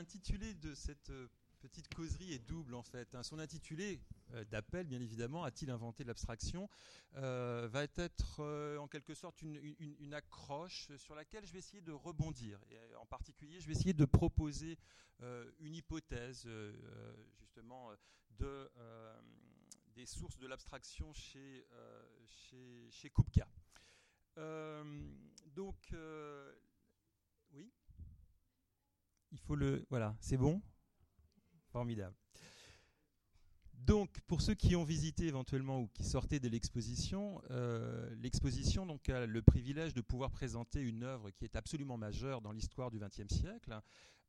l'intitulé de cette petite causerie est double en fait. Hein. Son intitulé euh, d'appel, bien évidemment, a-t-il inventé l'abstraction, euh, va être euh, en quelque sorte une, accroche sur laquelle je vais essayer de rebondir. Et en particulier, je vais essayer de proposer une hypothèse justement de, des sources de l'abstraction chez, chez, chez donc, oui? Il faut le. Voilà, c'est bon? Formidable. Donc, pour ceux qui ont visité éventuellement ou qui sortaient de l'exposition, euh, l'exposition donc a le privilège de pouvoir présenter une œuvre qui est absolument majeure dans l'histoire du XXe siècle,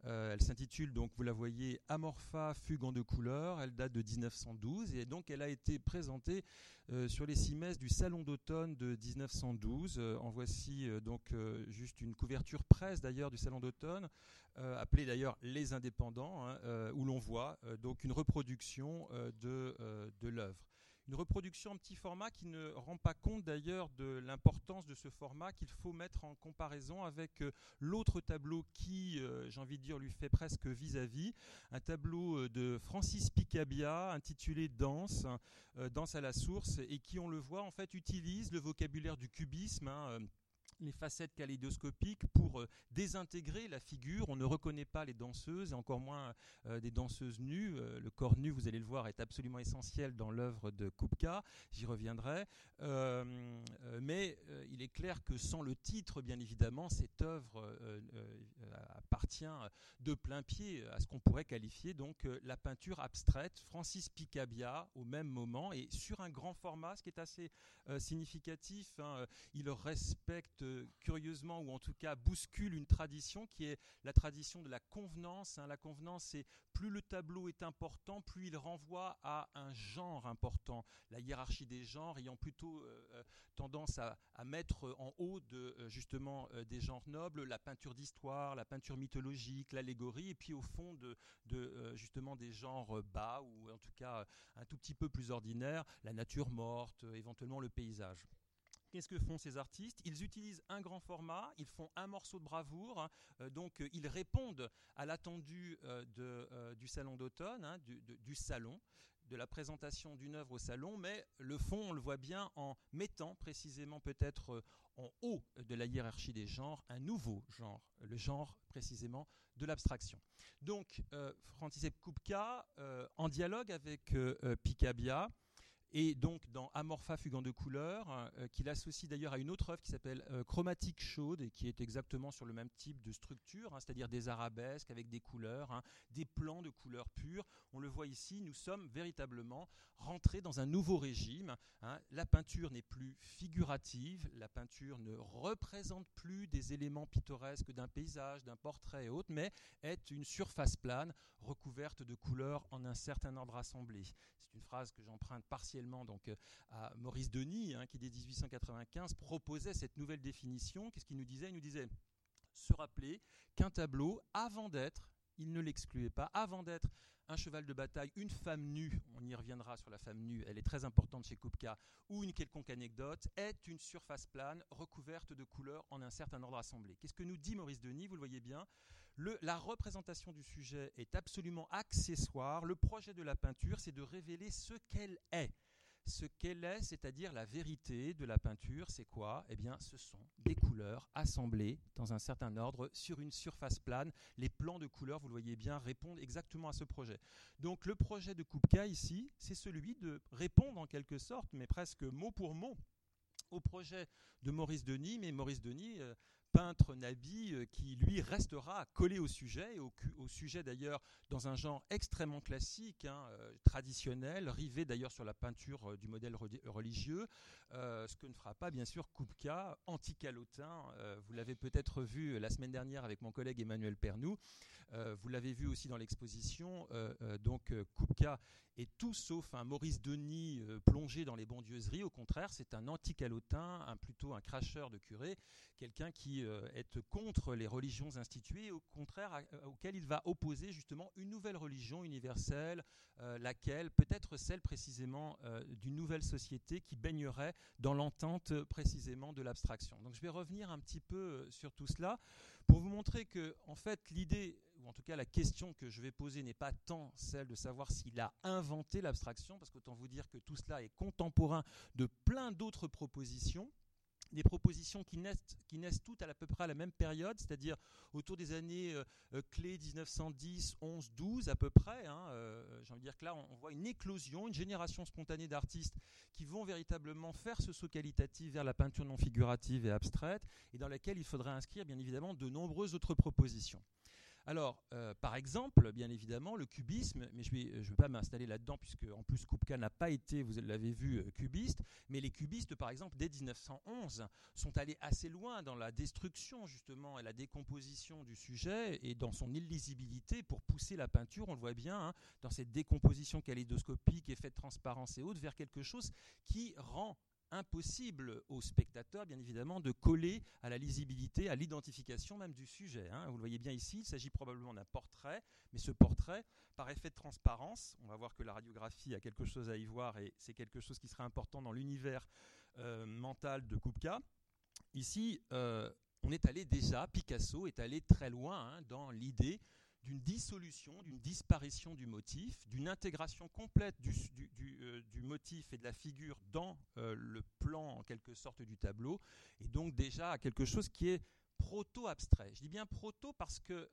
euh, elle s'intitule, donc vous la voyez, Amorpha, fugue deux couleurs. Elle date de 1912 et donc elle a été présentée euh, sur les cimaises du Salon d'automne de 1912. Euh, en voici donc juste une couverture presse d'ailleurs du Salon d'automne, appelée d'ailleurs Les Indépendants, hein, où l'on voit donc une reproduction de, de l'œuvre. Une reproduction en petit format qui ne rend pas compte d'ailleurs de l'importance de ce format qu'il faut mettre en comparaison avec euh, l'autre tableau qui, euh, j'ai envie de dire, lui fait presque vis-à-vis, un tableau euh, de Francis Picabia intitulé Danse, Danse à la source, et qui, on le voit, en fait, utilise le vocabulaire du cubisme. Hein, les facettes kaléidoscopiques pour euh, désintégrer la figure. On ne reconnaît pas les danseuses et encore moins euh, des danseuses nues. Euh, le corps nu, vous allez le voir, est absolument essentiel dans l'œuvre de Kupka. J'y reviendrai. mais il est clair que sans le titre, bien évidemment, cette œuvre appartient de plein pied à ce qu'on pourrait qualifier donc la peinture abstraite. Francis Picabia, au même moment, et sur un grand format, ce qui est assez significatif, hein, il respecte curieusement, ou en tout cas bouscule une tradition qui est la tradition de la convenance. Hein. La convenance, c'est plus le tableau est important, plus il renvoie à un genre important. La hiérarchie des genres ayant plutôt euh, euh, tendance à, mettre en haut de euh, justement des genres nobles, la peinture d'histoire, la peinture mythologique, l'allégorie, et puis au fond justement des genres bas ou en tout cas un tout petit peu plus ordinaires, la nature morte, éventuellement le paysage. Qu'est-ce que font ces artistes? Ils utilisent un grand format, ils font un morceau de bravoure, euh, donc euh, ils répondent à l'attendu euh, du salon d'automne, hein, du, salon, de la présentation d'une œuvre au salon, mais le fond, on le voit bien en mettant précisément peut-être en haut de la hiérarchie des genres un nouveau genre, le genre précisément de l'abstraction. Donc, František Kupka, en dialogue avec Picabia, et donc dans Amorpha fugant de couleurs, euh, qu'il associe d'ailleurs à une autre œuvre qui s'appelle euh, Chromatique chaude et qui est exactement sur le même type de structure, hein, c'est-à-dire des arabesques avec des couleurs, hein, des plans de couleurs pures. On le voit ici, nous sommes véritablement rentrés dans un nouveau régime. Hein. La peinture n'est plus figurative, la peinture ne représente plus des éléments pittoresques d'un paysage, d'un portrait et autres, mais est une surface plane recouverte de couleurs en un certain ordre assemblé. C'est une phrase que j'emprunte partiellement donc euh, à Maurice Denis, hein, qui dès 1895 proposait cette nouvelle définition. Qu'est-ce qu'il nous disait? Il nous disait se rappeler qu'un tableau, avant d'être, il ne l'excluait pas, avant d'être un cheval de bataille, une femme nue, on y reviendra sur la femme nue, elle est très importante chez Kupka, ou une quelconque anecdote, est une surface plane recouverte de couleurs en un certain ordre assemblé. Qu'est-ce que nous dit Maurice Denis? Vous le voyez bien, la représentation du sujet est absolument accessoire. Le projet de la peinture, c'est de révéler ce qu'elle est ce qu'elle est, c'est-à-dire la vérité de la peinture, c'est quoi? Eh bien, ce sont des couleurs assemblées dans un certain ordre sur une surface plane. Les plans de couleurs, vous le voyez bien, répondent exactement à ce projet. Donc, le projet de Kupka ici, c'est celui de répondre en quelque sorte, mais presque mot pour mot, au projet de Maurice Denis, mais Maurice Denis euh, peintre Nabi euh, qui lui restera collé au sujet, et au, sujet d'ailleurs dans un genre extrêmement classique, hein, euh, traditionnel, rivé d'ailleurs sur la peinture euh, du modèle religieux, ce que ne fera pas bien sûr Kupka, anti-calotin. vous l'avez peut-être vu la semaine dernière avec mon collègue Emmanuel Pernou. vous l'avez vu aussi dans l'exposition. donc Kupka est tout sauf un Maurice Denis plongé dans les bondieuseries. Au contraire, c'est un anti-calotin, plutôt un cracheur de curé, quelqu'un qui euh, est contre les religions instituées, au contraire euh, auquel il va opposer justement une nouvelle religion universelle, euh, laquelle peut être celle précisément d'une nouvelle société qui baignerait dans l'entente précisément de l'abstraction. Donc je vais revenir un petit peu sur tout cela pour vous montrer que en fait l'idée ou en tout cas la question que je vais poser n'est pas tant celle de savoir s'il a inventé l'abstraction, parce qu'autant vous dire que tout cela est contemporain de plein d'autres propositions des propositions qui naissent, qui naissent toutes à, peu près à la même période, c'est-à-dire autour des années euh, euh, clés 1910, 11, 12 à peu près. Hein, euh, J'ai envie de dire que là, on, voit une éclosion, une génération spontanée d'artistes qui vont véritablement faire ce saut qualitatif vers la peinture non figurative et abstraite, et dans laquelle il faudrait inscrire bien évidemment de nombreuses autres propositions. Alors, euh, par exemple, bien évidemment, le cubisme, mais je ne vais, pas m'installer là-dedans, puisque en plus Kupka n'a pas été, vous l'avez vu, euh, cubiste, mais les cubistes, par exemple, dès 1911, sont allés assez loin dans la destruction, justement, et la décomposition du sujet, et dans son illisibilité pour pousser la peinture, on le voit bien, hein, dans cette décomposition kaléidoscopique, effet de transparence et autres, vers quelque chose qui rend impossible au spectateur, bien évidemment, de coller à la lisibilité, à l'identification même du sujet. Hein. Vous le voyez bien ici, il s'agit probablement d'un portrait, mais ce portrait, par effet de transparence, on va voir que la radiographie a quelque chose à y voir et c'est quelque chose qui sera important dans l'univers euh, mental de Kupka. Ici, euh, on est allé déjà, Picasso est allé très loin hein, dans l'idée d'une dissolution, d'une disparition du motif, d'une intégration complète du, euh, motif et de la figure dans euh, le plan en quelque sorte du tableau, et donc déjà à quelque chose qui est proto-abstrait. Je dis bien proto parce que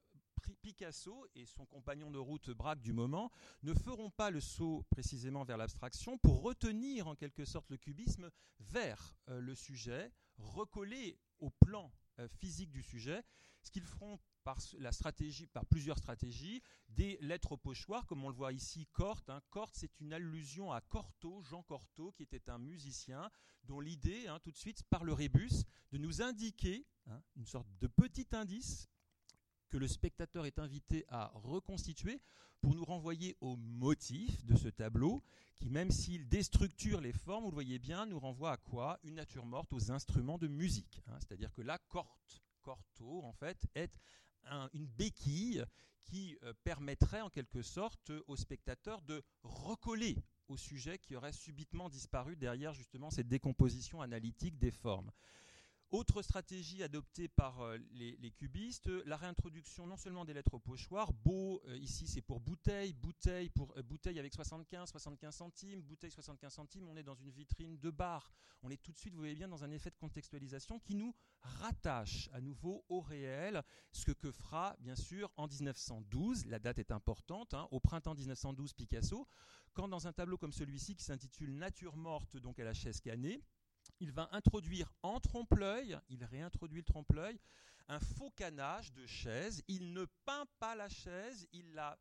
Picasso et son compagnon de route Braque du moment ne feront pas le saut précisément vers l'abstraction pour retenir en quelque sorte le cubisme vers euh, le sujet, recoller au plan physique du sujet, ce qu'ils feront par, la stratégie, par plusieurs stratégies, des lettres au pochoir, comme on le voit ici, Corte. Hein. Corte, c'est une allusion à Cortot, Jean Cortot, qui était un musicien, dont l'idée, hein, tout de suite, par le rébus, de nous indiquer hein, une sorte de petit indice que le spectateur est invité à reconstituer pour nous renvoyer au motif de ce tableau, qui même s'il déstructure les formes, vous le voyez bien, nous renvoie à quoi? Une nature morte aux instruments de musique. C'est-à-dire que la corte, corto, en fait, est une béquille qui euh, permettrait en quelque sorte au spectateur de recoller au sujet qui aurait subitement disparu derrière justement cette décomposition analytique des formes. Autre stratégie adoptée par euh, les, cubistes, la réintroduction non seulement des lettres au pochoir, beau, euh, ici c'est pour bouteille, bouteille, pour, euh, bouteille avec 75, 75 centimes, bouteille 75 centimes, on est dans une vitrine de bar. On est tout de suite, vous voyez bien, dans un effet de contextualisation qui nous rattache à nouveau au réel, ce que fera bien sûr en 1912, la date est importante, hein, au printemps 1912 Picasso, quand dans un tableau comme celui-ci qui s'intitule Nature morte, donc à la chaise cannée, il va introduire en trompe-l'œil, il réintroduit le trompe-l'œil, un faux canage de chaise. Il ne peint pas la chaise, il la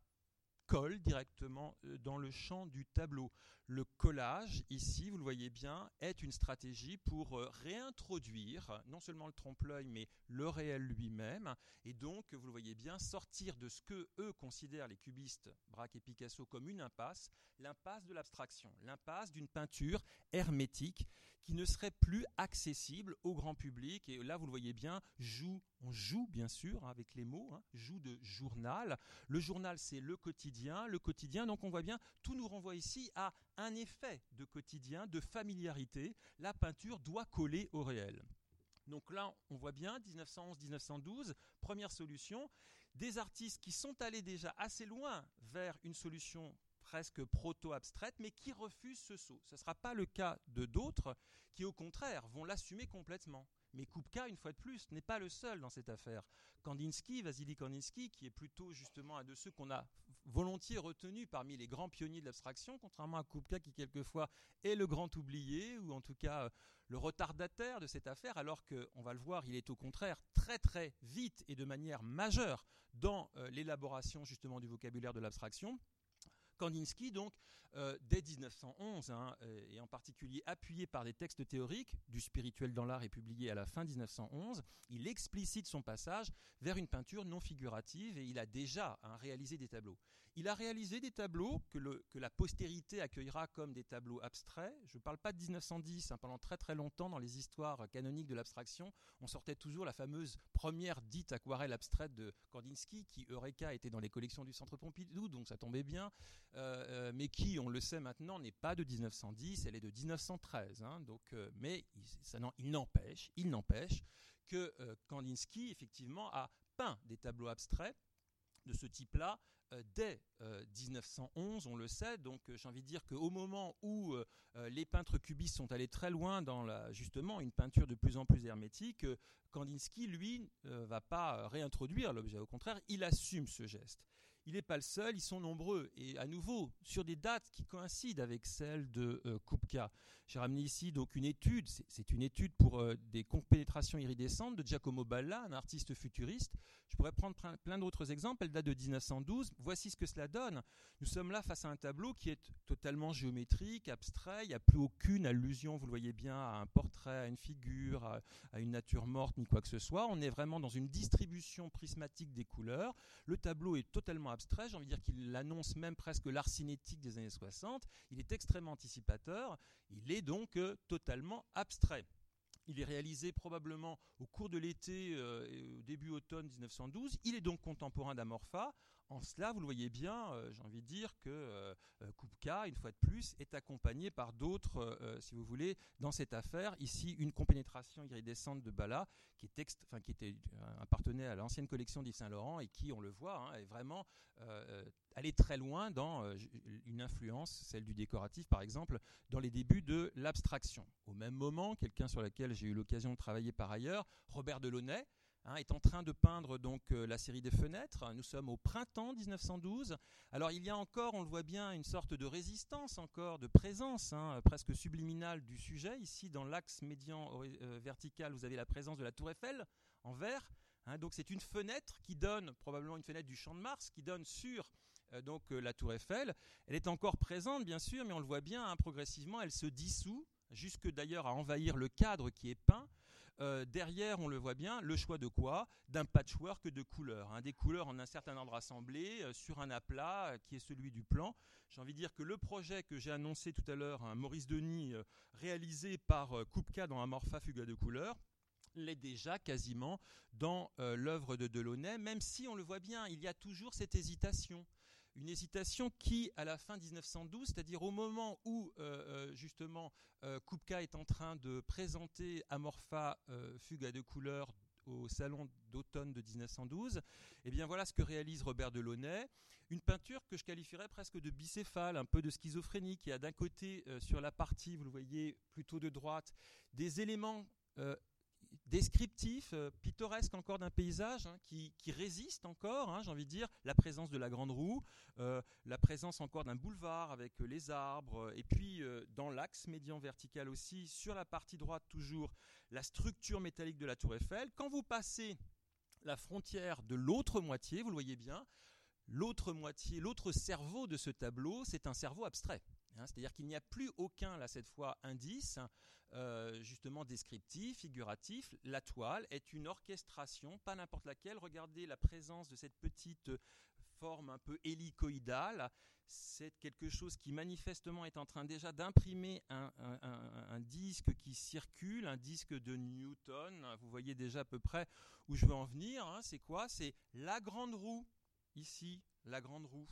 colle directement euh, dans le champ du tableau. Le collage, ici, vous le voyez bien, est une stratégie pour euh, réintroduire non seulement le trompe-l'œil, mais le réel lui-même, et donc, vous le voyez bien, sortir de ce que eux considèrent les cubistes, Braque et Picasso, comme une impasse, l'impasse de l'abstraction, l'impasse d'une peinture hermétique qui ne serait plus accessible au grand public. Et là, vous le voyez bien, joue, on joue bien sûr avec les mots, hein, joue de journal. Le journal, c'est le quotidien. Le quotidien, donc on voit bien, tout nous renvoie ici à un effet de quotidien, de familiarité. La peinture doit coller au réel. Donc là, on voit bien, 1911-1912, première solution, des artistes qui sont allés déjà assez loin vers une solution presque proto-abstraite, mais qui refusent ce saut. Ce ne sera pas le cas de d'autres qui, au contraire, vont l'assumer complètement. Mais Kupka, une fois de plus, n'est pas le seul dans cette affaire. Kandinsky, Vasily Kandinsky, qui est plutôt justement un de ceux qu'on a volontiers retenu parmi les grands pionniers de l'abstraction, contrairement à Kupka qui quelquefois est le grand oublié, ou en tout cas euh, le retardataire de cette affaire, alors qu'on va le voir, il est au contraire très très vite et de manière majeure dans euh, l'élaboration justement du vocabulaire de l'abstraction. Kandinsky, donc, euh, dès 1911, hein, euh, et en particulier appuyé par des textes théoriques, du spirituel dans l'art est publié à la fin 1911, il explicite son passage vers une peinture non figurative et il a déjà hein, réalisé des tableaux. Il a réalisé des tableaux que, la postérité accueillera comme des tableaux abstraits. Je ne parle pas de 1910. Hein. pendant très très longtemps, dans les histoires canoniques de l'abstraction, on sortait toujours la fameuse première dite aquarelle abstraite de Kandinsky, qui, Eureka, était dans les collections du Centre Pompidou, donc ça tombait bien, euh, mais qui, on le sait maintenant, n'est pas de 1910, elle est de 1913. Hein. donc, euh, mais il n'empêche, il n'empêche que Kandinsky, effectivement, a peint des tableaux abstraits de ce type-là euh, dès 1911, euh, on le sait. Donc euh, j'ai envie de dire qu'au moment où les peintres cubistes sont allés très loin dans la, justement une peinture de plus en plus hermétique, Kandinsky, lui, ne va pas réintroduire l'objet. Au contraire, il assume ce geste il n'est pas le seul, ils sont nombreux. Et à nouveau, sur des dates qui coïncident avec celles de euh, Kupka. J'ai ramené ici donc une étude, c'est une étude pour euh, des compénétrations iridescentes de Giacomo Balla, un artiste futuriste. Je pourrais prendre plein d'autres exemples, elle date de 1912. Voici ce que cela donne. Nous sommes là face à un tableau qui est totalement géométrique, abstrait, il n'y a plus aucune allusion, vous le voyez bien, à un portrait, à une figure, à, à une nature morte, ni quoi que ce soit. On est vraiment dans une distribution prismatique des couleurs. Le tableau est totalement abstrait, j'ai envie de dire qu'il annonce même presque l'art cinétique des années 60, il est extrêmement anticipateur, il est donc euh, totalement abstrait. Il est réalisé probablement au cours de l'été euh, début automne 1912. Il est donc contemporain d'Amorpha. En cela, vous le voyez bien, euh, j'ai envie de dire que euh, euh, Kupka, une fois de plus, est accompagné par d'autres, si vous voulez, dans cette affaire. Ici, une compénétration iridescente de Bala, qui, est était, appartenait à l'ancienne collection d'Yves Saint-Laurent et qui, on le voit, hein, est vraiment allé très loin dans une influence, celle du décoratif par exemple, dans les débuts de l'abstraction. Au même moment, quelqu'un sur lequel j'ai eu l'occasion de travailler par ailleurs, Robert Delaunay, Hein, est en train de peindre donc euh, la série des fenêtres. Nous sommes au printemps 1912. Alors il y a encore, on le voit bien, une sorte de résistance encore, de présence hein, presque subliminale du sujet. Ici, dans l'axe médian euh, vertical, vous avez la présence de la tour Eiffel en vert. Hein. donc c'est une fenêtre qui donne, probablement une fenêtre du champ de Mars, qui donne sur euh, donc la tour Eiffel. Elle est encore présente, bien sûr, mais on le voit bien, progressivement, elle se dissout, jusque d'ailleurs à envahir le cadre qui est peint. Euh, derrière, on le voit bien, le choix de quoi? D'un patchwork de couleurs. Hein, des couleurs en un certain ordre assemblées euh, sur un aplat euh, qui est celui du plan. J'ai envie de dire que le projet que j'ai annoncé tout à l'heure, un Maurice Denis, réalisé par Kupka dans Amorpha Fuga de couleurs, l'est déjà quasiment dans l'œuvre de Delaunay, même si on le voit bien, il y a toujours cette hésitation une hésitation qui, à la fin 1912, c'est-à-dire au moment où euh, euh, justement euh, Kupka est en train de présenter Amorpha Fuga de couleurs au salon d'automne de 1912, eh bien voilà ce que réalise Robert Delaunay, une peinture que je qualifierais presque de bicéphale, un peu de schizophrénie, qui a d'un côté sur la partie, vous le voyez plutôt de droite, des éléments descriptif, euh, pittoresque encore d'un paysage hein, qui, résiste encore, hein, j'ai envie de dire, la présence de la grande roue, euh, la présence encore d'un boulevard avec euh, les arbres, et puis dans l'axe médian vertical aussi, sur la partie droite toujours, la structure métallique de la tour Eiffel. Quand vous passez la frontière de l'autre moitié, vous le voyez bien, l'autre moitié, l'autre cerveau de ce tableau, c'est un cerveau abstrait. Hein, c'est-à-dire qu'il n'y a plus aucun, là cette fois, indice euh, justement descriptif, figuratif. La toile est une orchestration, pas n'importe laquelle. Regardez la présence de cette petite forme un peu hélicoïdale. C'est quelque chose qui manifestement est en train déjà d'imprimer un, disque qui circule, un disque de Newton. Vous voyez déjà à peu près où je veux en venir. Hein. C'est quoi? C'est la grande roue, ici, la grande roue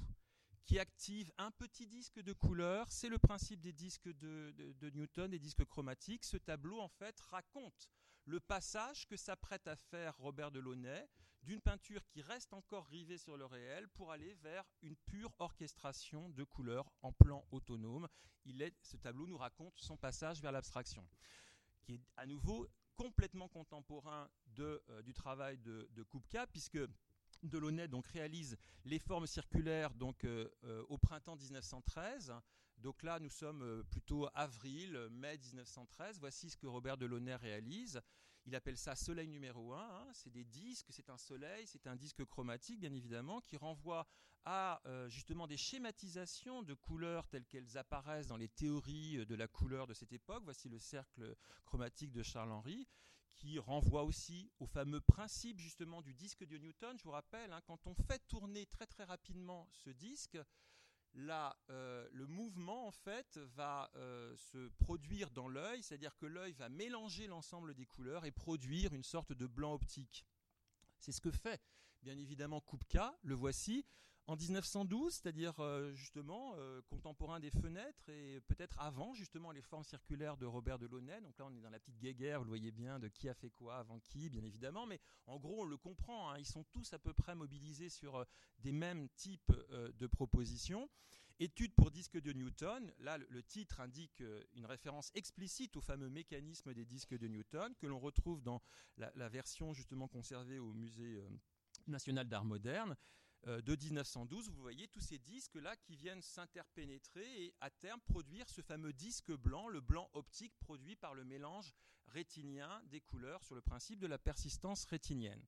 qui active un petit disque de couleur. C'est le principe des disques de, Newton, des disques chromatiques. Ce tableau, en fait, raconte le passage que s'apprête à faire Robert Delaunay d'une peinture qui reste encore rivée sur le réel pour aller vers une pure orchestration de couleurs en plan autonome. Il est, ce tableau nous raconte son passage vers l'abstraction, qui est à nouveau complètement contemporain euh, du travail de, de puisque Delaunay donc réalise les formes circulaires donc euh, euh, au printemps 1913. Donc là, nous sommes euh, plutôt avril, mai 1913. Voici ce que Robert Delaunay réalise. Il appelle ça Soleil numéro 1. Hein. C'est des disques, c'est un soleil, c'est un disque chromatique, bien évidemment, qui renvoie à justement des schématisations de couleurs telles qu'elles apparaissent dans les théories de la couleur de cette époque. Voici le cercle chromatique de Charles-Henri qui renvoie aussi au fameux principe justement du disque de Newton. Je vous rappelle, hein, quand on fait tourner très très rapidement ce disque, là, euh, le mouvement en fait va euh, se produire dans l'œil, c'est-à-dire que l'œil va mélanger l'ensemble des couleurs et produire une sorte de blanc optique. C'est ce que fait bien évidemment Kupka, le voici, En 1912, c'est-à-dire euh, justement euh, contemporain des fenêtres et peut-être avant justement les formes circulaires de Robert Delaunay. Donc là, on est dans la petite guéguerre, vous le voyez bien, de qui a fait quoi avant qui, bien évidemment. Mais en gros, on le comprend. Hein, ils sont tous à peu près mobilisés sur euh, des mêmes types de propositions. Étude pour disques de Newton. Là, le, titre indique une référence explicite au fameux mécanisme des disques de Newton que l'on retrouve dans la, version justement conservée au musée national d'art moderne. Euh, de 1912, vous voyez tous ces disques-là qui viennent s'interpénétrer et à terme produire ce fameux disque blanc, le blanc optique produit par le mélange rétinien des couleurs sur le principe de la persistance rétinienne.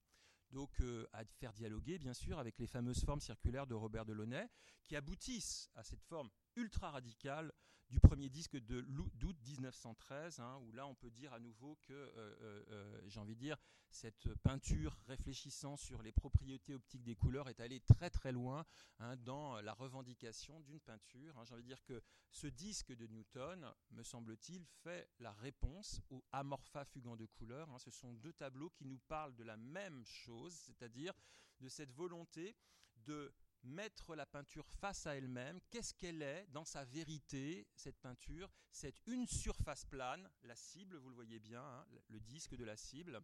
Donc euh, à faire dialoguer bien sûr avec les fameuses formes circulaires de Robert Delaunay qui aboutissent à cette forme ultra radicale du premier disque de d'août 1913, hein, où là on peut dire à nouveau que, euh, euh, euh, j'ai envie de dire, cette peinture réfléchissant sur les propriétés optiques des couleurs est allée très très loin hein, dans la revendication d'une peinture. Hein. J'ai envie de dire que ce disque de Newton, me semble-t-il, fait la réponse au Amorpha fugant de couleurs. Ce sont deux tableaux qui nous parlent de la même chose, c'est-à-dire de cette volonté de mettre la peinture face à elle-même. Qu'est-ce qu'elle est dans sa vérité, cette peinture? C'est une surface plane, la cible, vous le voyez bien, hein, le disque de la cible,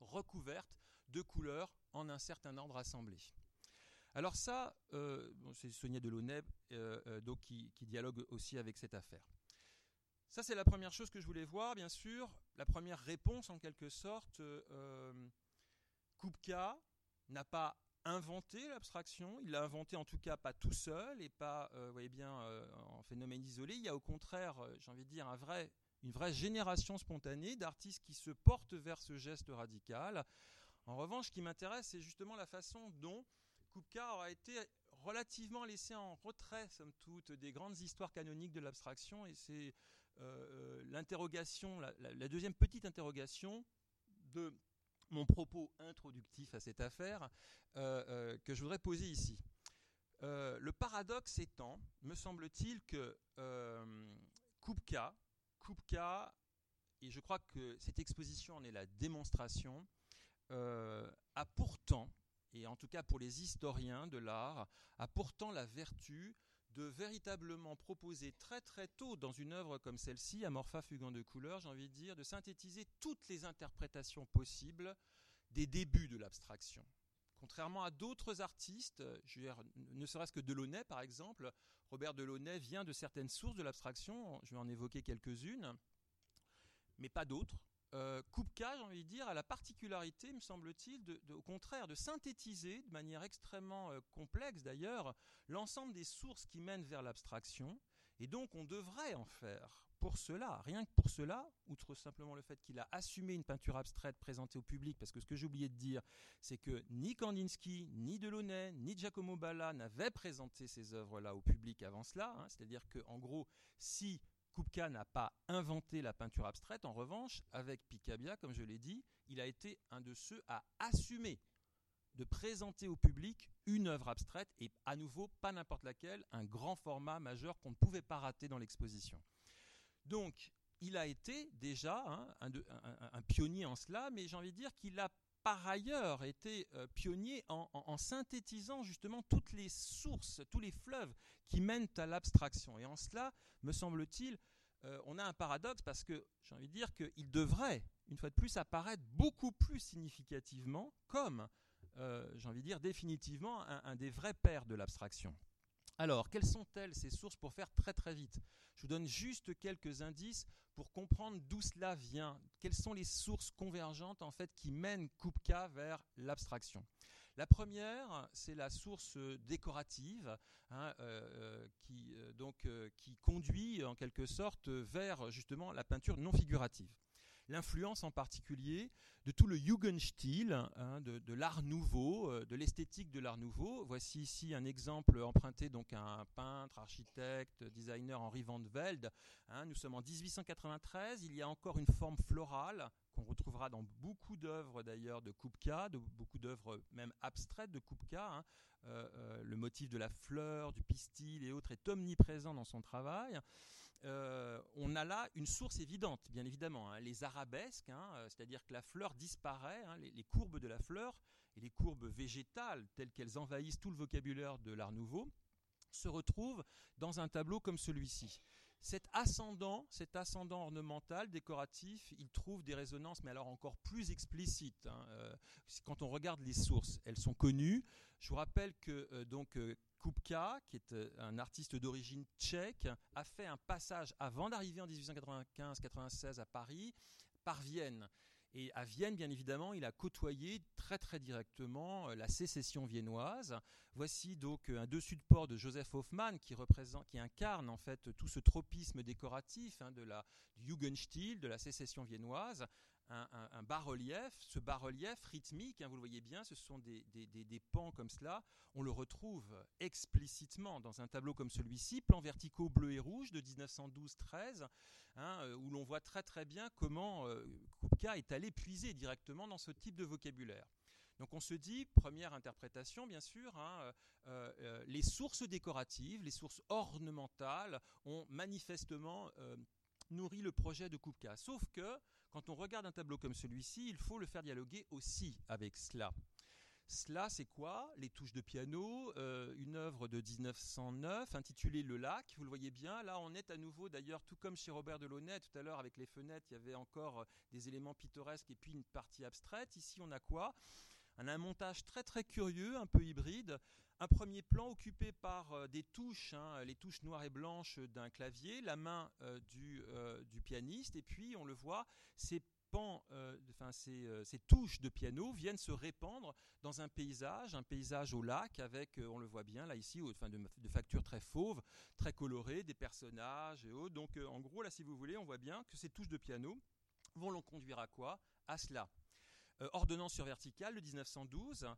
recouverte de couleurs en un certain ordre assemblé. Alors ça, euh, c'est Sonia Delaunay euh, euh, donc qui, dialogue aussi avec cette affaire. Ça, c'est la première chose que je voulais voir, bien sûr. La première réponse, en quelque sorte. Kupka n'a pas inventé l'abstraction, il l'a inventé en tout cas pas tout seul et pas, euh, voyez bien, euh, en phénomène isolé. Il y a au contraire, euh, j'ai envie de dire, une vraie génération spontanée d'artistes qui se portent vers ce geste radical. En revanche, ce qui m'intéresse, c'est justement la façon dont Kupka aura été relativement laissé en retrait, somme toute, des grandes histoires canoniques de l'abstraction. Et c'est l'interrogation, la, deuxième petite interrogation de mon propos introductif à cette affaire euh, euh, que je voudrais poser ici. Euh, le paradoxe étant, me semble-t-il, que Kupka, Kupka, et je crois que cette exposition en est la démonstration, a pourtant, et en tout cas pour les historiens de l'art, a pourtant la vertu de véritablement proposer très très tôt dans une œuvre comme celle-ci, Amorpha fugant de couleurs, j'ai envie de dire, de synthétiser toutes les interprétations possibles des débuts de l'abstraction. Contrairement à d'autres artistes, ne serait-ce que Delaunay par exemple, Robert Delaunay vient de certaines sources de l'abstraction, je vais en évoquer quelques-unes, mais pas d'autres. Euh, Kupka, j'ai envie de dire, a la particularité, me semble-t-il, au contraire, de synthétiser de manière extrêmement euh, complexe d'ailleurs l'ensemble des sources qui mènent vers l'abstraction. Et donc on devrait en faire pour cela, rien que pour cela, outre simplement le fait qu'il a assumé une peinture abstraite présentée au public, parce que ce que j'ai oublié de dire, c'est que ni Kandinsky, ni Delaunay, ni Giacomo Balla n'avaient présenté ces œuvres-là au public avant cela. Hein. C'est-à-dire qu'en gros, si Kupka n'a pas inventé la peinture abstraite. En revanche, avec Picabia, comme je l'ai dit, il a été un de ceux à assumer de présenter au public une œuvre abstraite et à nouveau pas n'importe laquelle, un grand format majeur qu'on ne pouvait pas rater dans l'exposition. Donc, il a été déjà hein, un, pionnier en cela, mais j'ai envie de dire qu'il a par ailleurs été euh, pionnier en, synthétisant justement toutes les sources, tous les fleuves qui mènent à l'abstraction. Et en cela, me semble-t-il, euh, on a un paradoxe parce que j'ai envie de dire qu'il devrait, une fois de plus, apparaître beaucoup plus significativement comme, euh, j'ai envie de dire, définitivement un des vrais pères de l'abstraction. Alors, quelles sont-elles ces sources pour faire très très vite? Je vous donne juste quelques indices pour comprendre d'où cela vient. Quelles sont les sources convergentes en fait qui mènent Kupka vers l'abstraction? La première, c'est la source décorative, hein, euh, euh, qui, euh, donc, qui conduit en quelque sorte vers justement la peinture non figurative l'influence en particulier de tout le Jugendstil, hein, de, l'art nouveau, euh, de l'esthétique de l'art nouveau. Voici ici un exemple emprunté donc à un peintre, architecte, designer Henri Van Velde. Hein. nous sommes en 1893, il y a encore une forme florale qu'on retrouvera dans beaucoup d'œuvres d'ailleurs de Kupka, de beaucoup d'œuvres même abstraites de Kupka. Hein. Euh, euh, le motif de la fleur, du pistil et autres est omniprésent dans son travail. Euh, on a là une source évidente, bien évidemment, hein, les arabesques, hein, euh, c'est-à-dire que la fleur disparaît, hein, les, courbes de la fleur et les courbes végétales telles qu'elles envahissent tout le vocabulaire de l'Art nouveau, se retrouvent dans un tableau comme celui-ci. Cet ascendant, cet ascendant ornemental, décoratif, il trouve des résonances, mais alors encore plus explicites. Hein. Euh, quand on regarde les sources, elles sont connues. Je vous rappelle que euh, donc euh, Kupka, qui est un artiste d'origine tchèque, a fait un passage avant d'arriver en 1895-96 à Paris par Vienne. Et à Vienne, bien évidemment, il a côtoyé très directement euh, la sécession viennoise. Voici donc euh, un dessus de port de Joseph Hoffmann qui représente, qui incarne en fait tout ce tropisme décoratif hein, de la du Jugendstil, de la sécession viennoise, un, bas-relief. Ce bas-relief rythmique, hein, vous le voyez bien, ce sont des, des, pans comme cela. On le retrouve explicitement dans un tableau comme celui-ci, plan verticaux bleu et rouge de 1912-13, hein, euh, où l'on voit très très bien comment euh, Kupka est allé puiser directement dans ce type de vocabulaire. Donc on se dit, première interprétation bien sûr, hein, euh, les sources décoratives, les sources ornementales ont manifestement nourri le projet de Kupka. Sauf que quand on regarde un tableau comme celui-ci, il faut le faire dialoguer aussi avec cela. Cela, c'est quoi? Les touches de piano, euh, une œuvre de 1909 intitulée Le Lac. Vous le voyez bien, là on est à nouveau d'ailleurs, tout comme chez Robert Delaunay, tout à l'heure avec les fenêtres, il y avait encore euh, des éléments pittoresques et puis une partie abstraite. Ici on a quoi? Un, un montage très très curieux, un peu hybride. Un premier plan occupé par euh, des touches, hein, les touches noires et blanches d'un clavier, la main euh, du, euh, du, pianiste, et puis on le voit, ces touches de piano viennent se répandre dans un paysage, un paysage au lac avec, on le voit bien là ici, de, de factures très fauves, très colorées, des personnages et autres. Donc en gros là, si vous voulez, on voit bien que ces touches de piano vont l'en conduire à quoi? À cela. Ordonnance sur verticale de 1912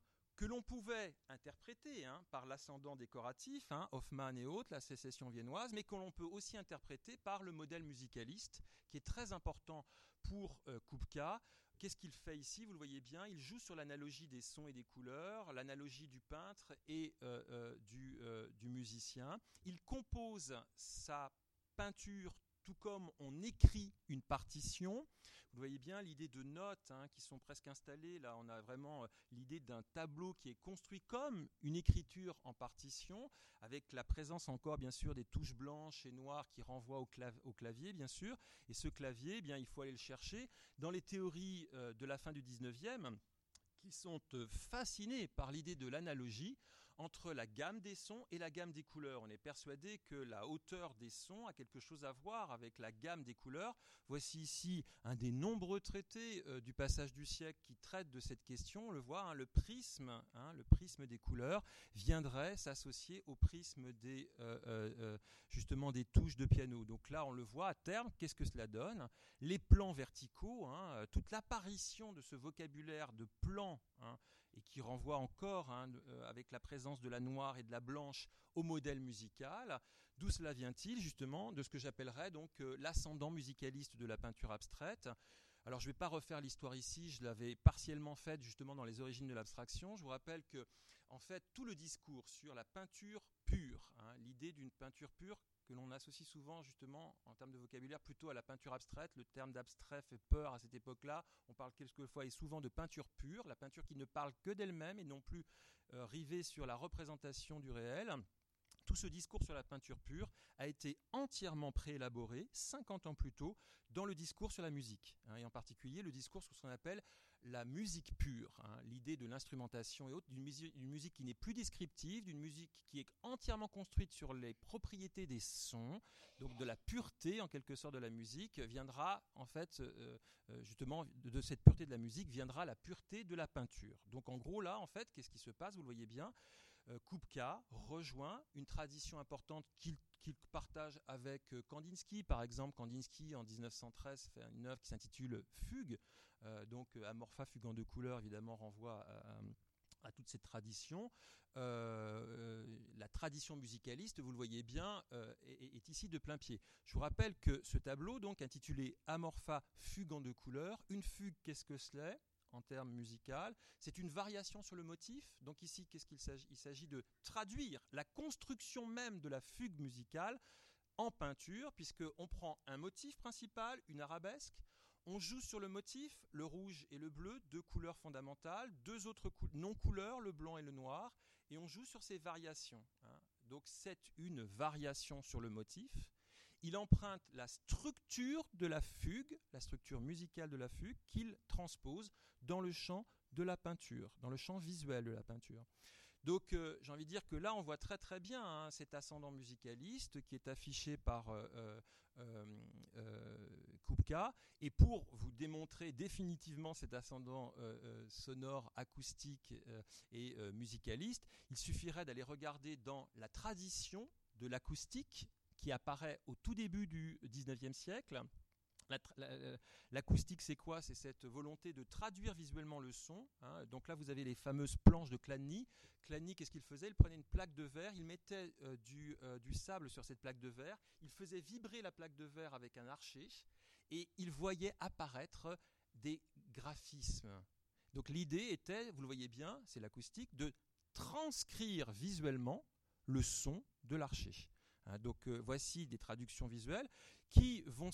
que l'on pouvait interpréter hein, par l'ascendant décoratif, hein, Hoffmann et autres, la sécession viennoise, mais que l'on peut aussi interpréter par le modèle musicaliste, qui est très important pour euh, Kupka. Qu'est-ce qu'il fait ici? Vous le voyez bien, il joue sur l'analogie des sons et des couleurs, l'analogie du peintre et euh, euh, du musicien. Il compose sa peinture tout comme on écrit une partition. Vous voyez bien l'idée de notes hein, qui sont presque installées. Là, on a vraiment euh, l'idée d'un tableau qui est construit comme une écriture en partition, avec la présence encore, bien sûr, des touches blanches et noires qui renvoient au, clavier, bien sûr. Et ce clavier, eh bien, il faut aller le chercher dans les théories euh, de la fin du 19e qui sont euh, fascinées par l'idée de l'analogie entre la gamme des sons et la gamme des couleurs. On est persuadé que la hauteur des sons a quelque chose à voir avec la gamme des couleurs. Voici ici un des nombreux traités euh, du passage du siècle qui traite de cette question. On le voit, hein, le prisme, hein, le prisme des couleurs viendrait s'associer au prisme des euh, euh, justement des touches de piano. Donc là, on le voit à terme. Qu'est-ce que cela donne? Les plans verticaux, hein, toute l'apparition de ce vocabulaire de plans et qui renvoie encore, hein, euh, avec la présence de la noire et de la blanche, au modèle musical. D'où cela vient-il justement de ce que j'appellerais donc euh, l'ascendant musicaliste de la peinture abstraite? Alors je ne vais pas refaire l'histoire ici, je l'avais partiellement faite justement dans les origines de l'abstraction. Je vous rappelle que en fait tout le discours sur la peinture pure, hein, l'idée d'une peinture pure que l'on associe souvent justement en termes de vocabulaire plutôt à la peinture abstraite. Le terme d'abstrait fait peur à cette époque-là. On parle quelquefois et souvent de peinture pure, la peinture qui ne parle que d'elle-même et non plus euh, rivée sur la représentation du réel. Tout ce discours sur la peinture pure a été entièrement préélaboré 50 ans plus tôt dans le discours sur la musique, hein, et en particulier le discours sur ce qu'on appelle la musique pure, hein, l'idée de l'instrumentation et autres, d'une musique, qui n'est plus descriptive, d'une musique qui est entièrement construite sur les propriétés des sons, donc de la pureté en quelque sorte de la musique, viendra en fait euh, euh, justement de, cette pureté de la musique viendra la pureté de la peinture. Donc en gros là en fait qu'est-ce qui se passe? Vous le voyez bien, Kupka rejoint une tradition importante qu'il partage avec Kandinsky. Par exemple, Kandinsky en 1913 fait une œuvre qui s'intitule Fugue, euh, donc euh, Amorpha fugant de couleur, évidemment, renvoie à, toute cette tradition. Euh, la tradition musicaliste, vous le voyez bien, est, ici de plein pied. Je vous rappelle que ce tableau, donc intitulé Amorpha fugant de couleur, une fugue, qu'est-ce que cela en termes musical. C'est une variation sur le motif. Donc ici, qu'est-ce qu'il s'agit? Il s'agit de traduire la construction même de la fugue musicale en peinture, puisqu'on prend un motif principal, une arabesque, On joue sur le motif, le rouge et le bleu, deux couleurs fondamentales, deux autres non-couleurs, le blanc et le noir, et on joue sur ces variations. Hein. Donc c'est une variation sur le motif. Il emprunte la structure de la fugue, la structure musicale de la fugue, qu'il transpose dans le champ de la peinture, dans le champ visuel de la peinture. Donc euh, j'ai envie de dire que là on voit très très bien hein, cet ascendant musicaliste qui est affiché par euh, euh, Kupka. Et pour vous démontrer définitivement cet ascendant sonore, acoustique et musicaliste, il suffirait d'aller regarder dans la tradition de l'acoustique qui apparaît au tout début du 19e siècle euh, l'acoustique, c'est quoi? C'est cette volonté de traduire visuellement le son. Hein. Donc là, vous avez les fameuses planches de Clanny. Clanny, qu'est-ce qu'il faisait? Il prenait une plaque de verre, il mettait euh, du, euh, du, sable sur cette plaque de verre, il faisait vibrer la plaque de verre avec un archer, et il voyait apparaître des graphismes. Donc l'idée était, vous le voyez bien, c'est l'acoustique, de transcrire visuellement le son de l'archer. Hein, donc voici des traductions visuelles qui vont,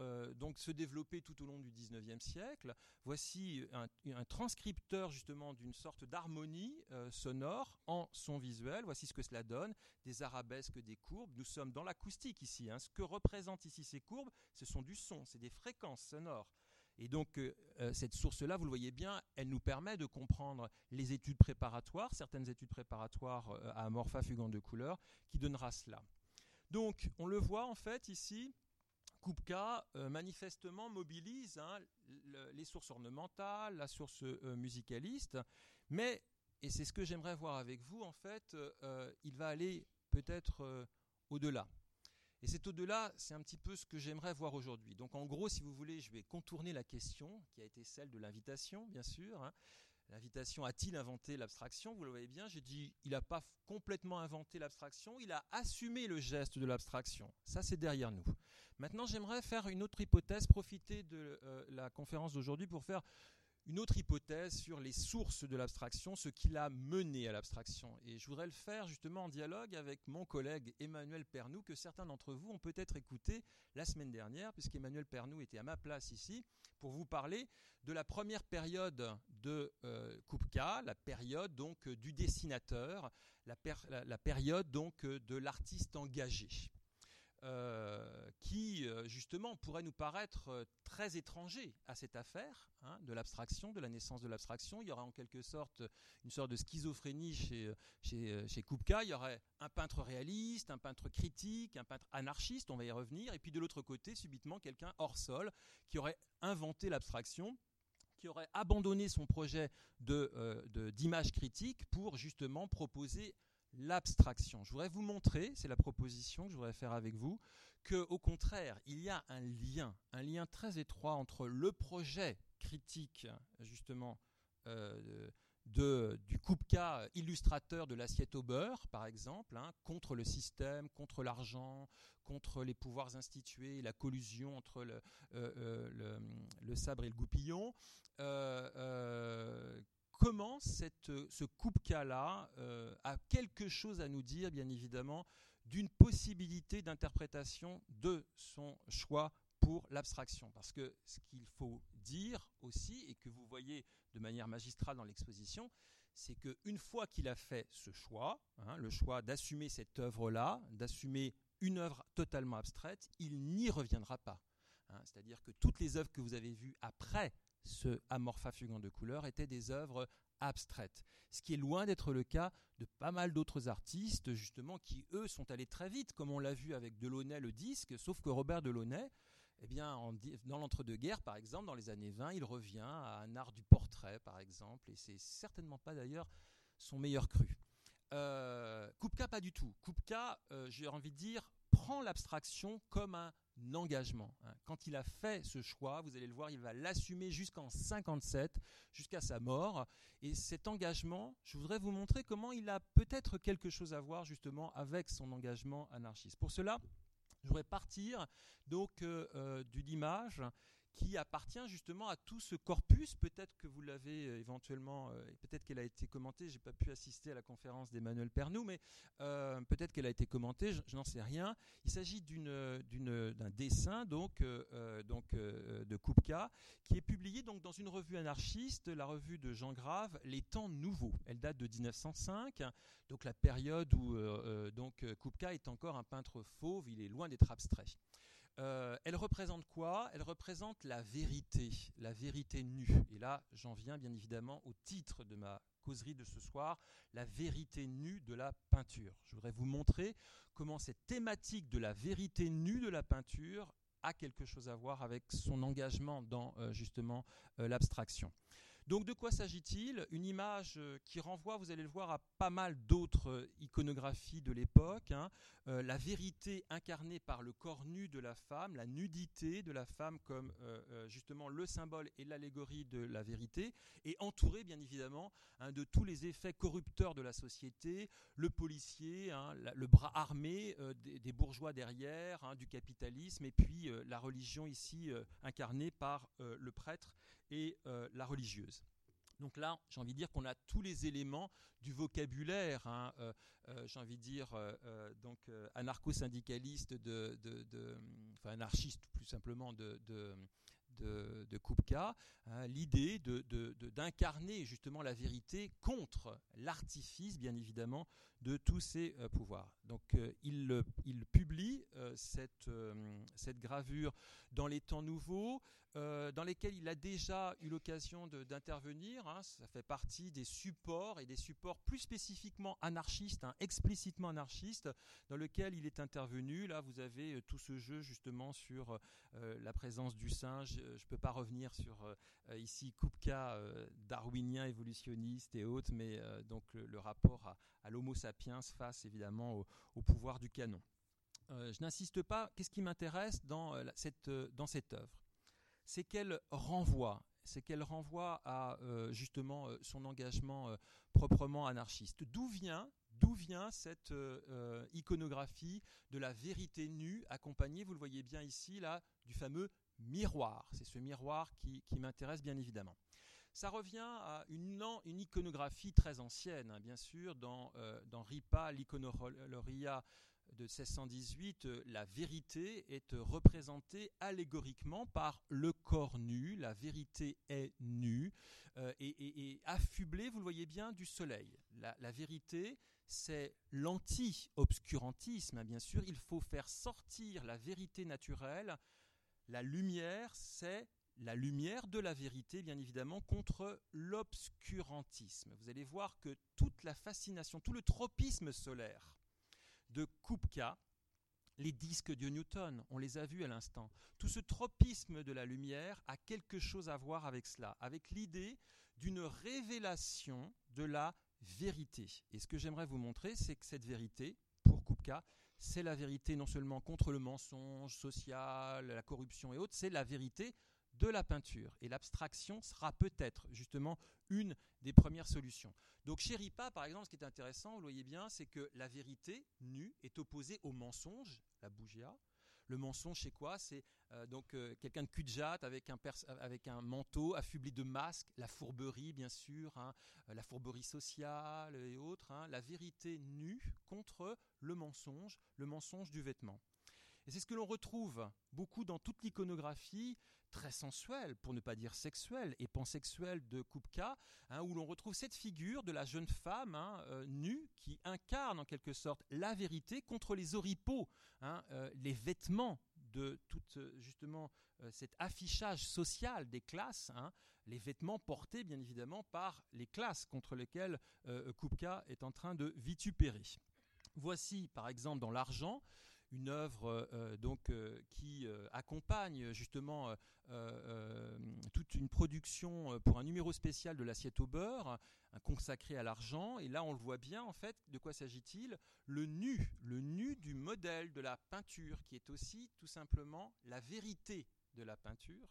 euh, donc se développer tout au long du 19e siècle. Voici un, transcripteur justement d'une sorte d'harmonie euh, sonore en son visuel. Voici ce que cela donne, des arabesques, des courbes. Nous sommes dans l'acoustique ici. Hein. Ce que représentent ici ces courbes, ce sont du son, c'est des fréquences sonores. Et donc euh, cette source-là, vous le voyez bien, elle nous permet de comprendre les études préparatoires, certaines études préparatoires à Amorpha fugant de couleur, qui donnera cela. Donc on le voit en fait ici, Kupka euh, manifestement mobilise hein, les sources ornementales, la source euh, musicaliste, mais, et c'est ce que j'aimerais voir avec vous, en fait, euh, il va aller peut-être au-delà. Et cet au-delà, c'est un petit peu ce que j'aimerais voir aujourd'hui. Donc en gros, si vous voulez, je vais contourner la question, qui a été celle de l'invitation, bien sûr. Hein. L'invitation a-t-il inventé l'abstraction? Vous le voyez bien, j'ai dit, il n'a pas complètement inventé l'abstraction, il a assumé le geste de l'abstraction. Ça, c'est derrière nous. Maintenant, j'aimerais faire une autre hypothèse, profiter de euh, la conférence d'aujourd'hui pour faire une autre hypothèse sur les sources de l'abstraction, ce qui l'a mené à l'abstraction. Et je voudrais le faire justement en dialogue avec mon collègue Emmanuel Pernou, que certains d'entre vous ont peut-être écouté la semaine dernière, puisqu'Emmanuel Pernou était à ma place ici, pour vous parler de la première période de euh, Kupka, la période donc du dessinateur, la, la période donc de l'artiste engagé. Euh, qui euh, justement pourrait nous paraître euh, très étranger à cette affaire hein, de l'abstraction, de la naissance de l'abstraction. Il y aura en quelque sorte une sorte de schizophrénie chez, chez, Kupka. Il y aurait un peintre réaliste, un peintre critique, un peintre anarchiste, on va y revenir, et puis de l'autre côté, subitement, quelqu'un hors sol qui aurait inventé l'abstraction qui aurait abandonné son projet d'image de, critique pour justement proposer l'abstraction. Je voudrais vous montrer, c'est la proposition que je voudrais faire avec vous, que au contraire, il y a un lien, un lien très étroit entre le projet critique justement euh, de, du Kupka illustrateur de l'assiette au beurre, par exemple, hein, contre le système, contre l'argent, contre les pouvoirs institués, la collusion entre le, euh, euh, le, sabre et le goupillon, comment cette, ce Kupka-là euh, a quelque chose à nous dire, bien évidemment, d'une possibilité d'interprétation de son choix pour l'abstraction? Parce que ce qu'il faut dire aussi, et que vous voyez de manière magistrale dans l'exposition, c'est qu'une fois qu'il a fait ce choix, hein, le choix d'assumer cette œuvre-là, d'assumer une œuvre totalement abstraite, il n'y reviendra pas. Hein. C'est-à-dire que toutes les œuvres que vous avez vues après ce amorpha fugant de couleurs étaient des œuvres abstraites. Ce qui est loin d'être le cas de pas mal d'autres artistes, justement, qui eux sont allés très vite, comme on l'a vu avec Delaunay le disque, sauf que Robert Delaunay, eh bien, dans l'entre-deux-guerres, par exemple, dans les années 20, il revient à un art du portrait, par exemple, et c'est certainement pas d'ailleurs son meilleur cru. Euh, Kupka, pas du tout. Kupka, euh, j'ai envie de dire, prend l'abstraction comme un engagement. Hein. Quand il a fait ce choix, vous allez le voir, il va l'assumer jusqu'en 57, jusqu'à sa mort. Et cet engagement, je voudrais vous montrer comment il a peut-être quelque chose à voir justement avec son engagement anarchiste. Pour cela, je voudrais partir donc euh, euh, d'une image qui appartient justement à tout ce corpus. Peut-être que vous l'avez euh, éventuellement, peut-être qu'elle a été commentée. J'ai pas pu assister à la conférence d'Emmanuel Pernou, mais peut-être qu'elle a été commentée, je, n'en sais rien. Il s'agit d'un dessin donc de Kupka qui est publié donc dans une revue anarchiste, la revue de Jean Grave, Les Temps Nouveaux. Elle date de 1905, donc la période où donc Kupka est encore un peintre fauve, il est loin d'être abstrait. Euh, elle représente quoi? Elle représente la vérité, la vérité nue. Et là, j'en viens bien évidemment au titre de ma causerie de ce soir, la vérité nue de la peinture. Je voudrais vous montrer comment cette thématique de la vérité nue de la peinture a quelque chose à voir avec son engagement dans euh, justement euh, l'abstraction. Donc de quoi s'agit-il? Une image euh, qui renvoie, vous allez le voir, à pas mal d'autres euh, iconographies de l'époque. Hein. Euh, la vérité incarnée par le corps nu de la femme, la nudité de la femme comme justement le symbole et l'allégorie de la vérité, et entourée bien évidemment hein, de tous les effets corrupteurs de la société, le policier, hein, le bras armé des, bourgeois derrière, du capitalisme, et puis la religion ici incarnée par le prêtre et la religieuse. Donc là, j'ai envie de dire qu'on a tous les éléments du vocabulaire, hein, euh, euh, j'ai envie de dire, euh, donc anarcho-syndicaliste, de, enfin anarchiste plus simplement de, de, de hein, l'idée d'incarner justement la vérité contre l'artifice, bien évidemment, de tous ces pouvoirs. Donc il, il, publie cette, cette gravure dans les temps nouveaux. Euh, dans lesquels il a déjà eu l'occasion d'intervenir. Hein. ça fait partie des supports et des supports plus spécifiquement anarchistes, hein, explicitement anarchistes, dans lesquels il est intervenu. Là, vous avez euh, tout ce jeu justement sur euh, la présence du singe. Je ne peux pas revenir sur ici Kupka, darwinien, évolutionniste et autres, mais donc le, rapport à, l'Homo sapiens face évidemment au, pouvoir du canon. je n'insiste pas. Qu'est-ce qui m'intéresse dans, cette, dans cette œuvre? C'est qu'elle renvoie, c'est qu'elle renvoie à euh, justement euh, son engagement euh, proprement anarchiste. D'où vient, d'où vient cette iconographie de la vérité nue, accompagnée, vous le voyez bien ici, là, du fameux miroir? C'est ce miroir qui, m'intéresse bien évidemment. Ça revient à une, iconographie très ancienne, hein, bien sûr, dans, dans Ripa, l'iconoloria de 1618, euh, la vérité est représentée allégoriquement par le corps nu, la vérité est nue euh, et, affublée, vous le voyez bien, du soleil. La, vérité, c'est l'anti-obscurantisme, hein, bien sûr, il faut faire sortir la vérité naturelle. La lumière, c'est la lumière de la vérité, bien évidemment, contre l'obscurantisme. Vous allez voir que toute la fascination, tout le tropisme solaire de Kupka, les disques de Newton, on les a vus à l'instant. Tout ce tropisme de la lumière a quelque chose à voir avec cela, avec l'idée d'une révélation de la vérité. Et ce que j'aimerais vous montrer, c'est que cette vérité, pour Kupka, c'est la vérité non seulement contre le mensonge social, la corruption et autres, c'est la vérité de la peinture. Et l'abstraction sera peut-être justement une des premières solutions. Donc chez Ripa, par exemple, ce qui est intéressant, vous voyez bien, c'est que la vérité nue est opposée au mensonge, la bougia. Le mensonge, c'est quoi? C'est euh, donc euh, quelqu'un de un, avec un manteau affublé de masques, la fourberie, bien sûr, hein, euh, la fourberie sociale et autres. Hein. la vérité nue contre le mensonge, le mensonge du vêtement. Et c'est ce que l'on retrouve beaucoup dans toute l'iconographie très sensuelle, pour ne pas dire sexuelle, et pansexuelle de Kupka, hein, où l'on retrouve cette figure de la jeune femme hein, euh, nue qui incarne en quelque sorte la vérité contre les oripeaux, hein, euh, les vêtements de tout justement euh, cet affichage social des classes, les vêtements portés bien évidemment par les classes contre lesquelles Kupka est en train de vitupérer. Voici par exemple dans l'argent une œuvre euh, euh, euh, qui accompagne justement toute une production pour un numéro spécial de l'assiette au beurre, consacré à l'argent. Et là, on le voit bien en fait. De quoi s'agit-il? Le nu, le nu du modèle de la peinture, qui est aussi tout simplement la vérité de la peinture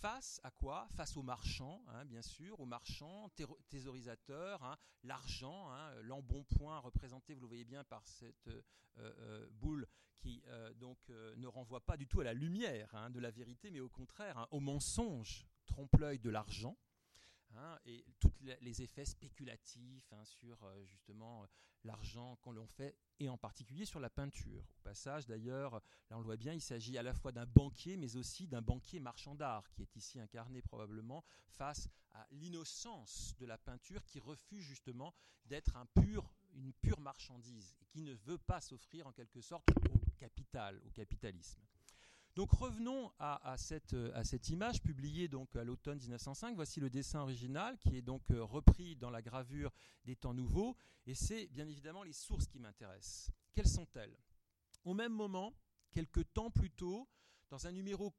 Face à quoi? Face aux marchands, hein, bien sûr, aux marchands, thésaurisateurs, hein, l'argent, hein, l'embonpoint représenté, vous le voyez bien, par cette euh, euh, boule qui euh, donc ne renvoie pas du tout à la lumière de la vérité, mais au contraire au mensonge trompe-l'œil de l'argent. Hein, et tous les effets spéculatifs hein, sur euh, justement l'argent qu'on l'on fait, et en particulier sur la peinture. Au passage, d'ailleurs, là on le voit bien, il s'agit à la fois d'un banquier, mais aussi d'un banquier marchand d'art, qui est ici incarné probablement face à l'innocence de la peinture qui refuse justement d'être une pure marchandise, et qui ne veut pas s'offrir en quelque sorte au capital, au capitalisme. Donc revenons à, cette, à, cette, image publiée à l'automne 1905. Voici le dessin original qui est donc euh, repris dans la gravure des temps nouveaux. Et c'est bien évidemment les sources qui m'intéressent. Quelles sont-elles? Au même moment, quelques temps plus tôt, dans un numéro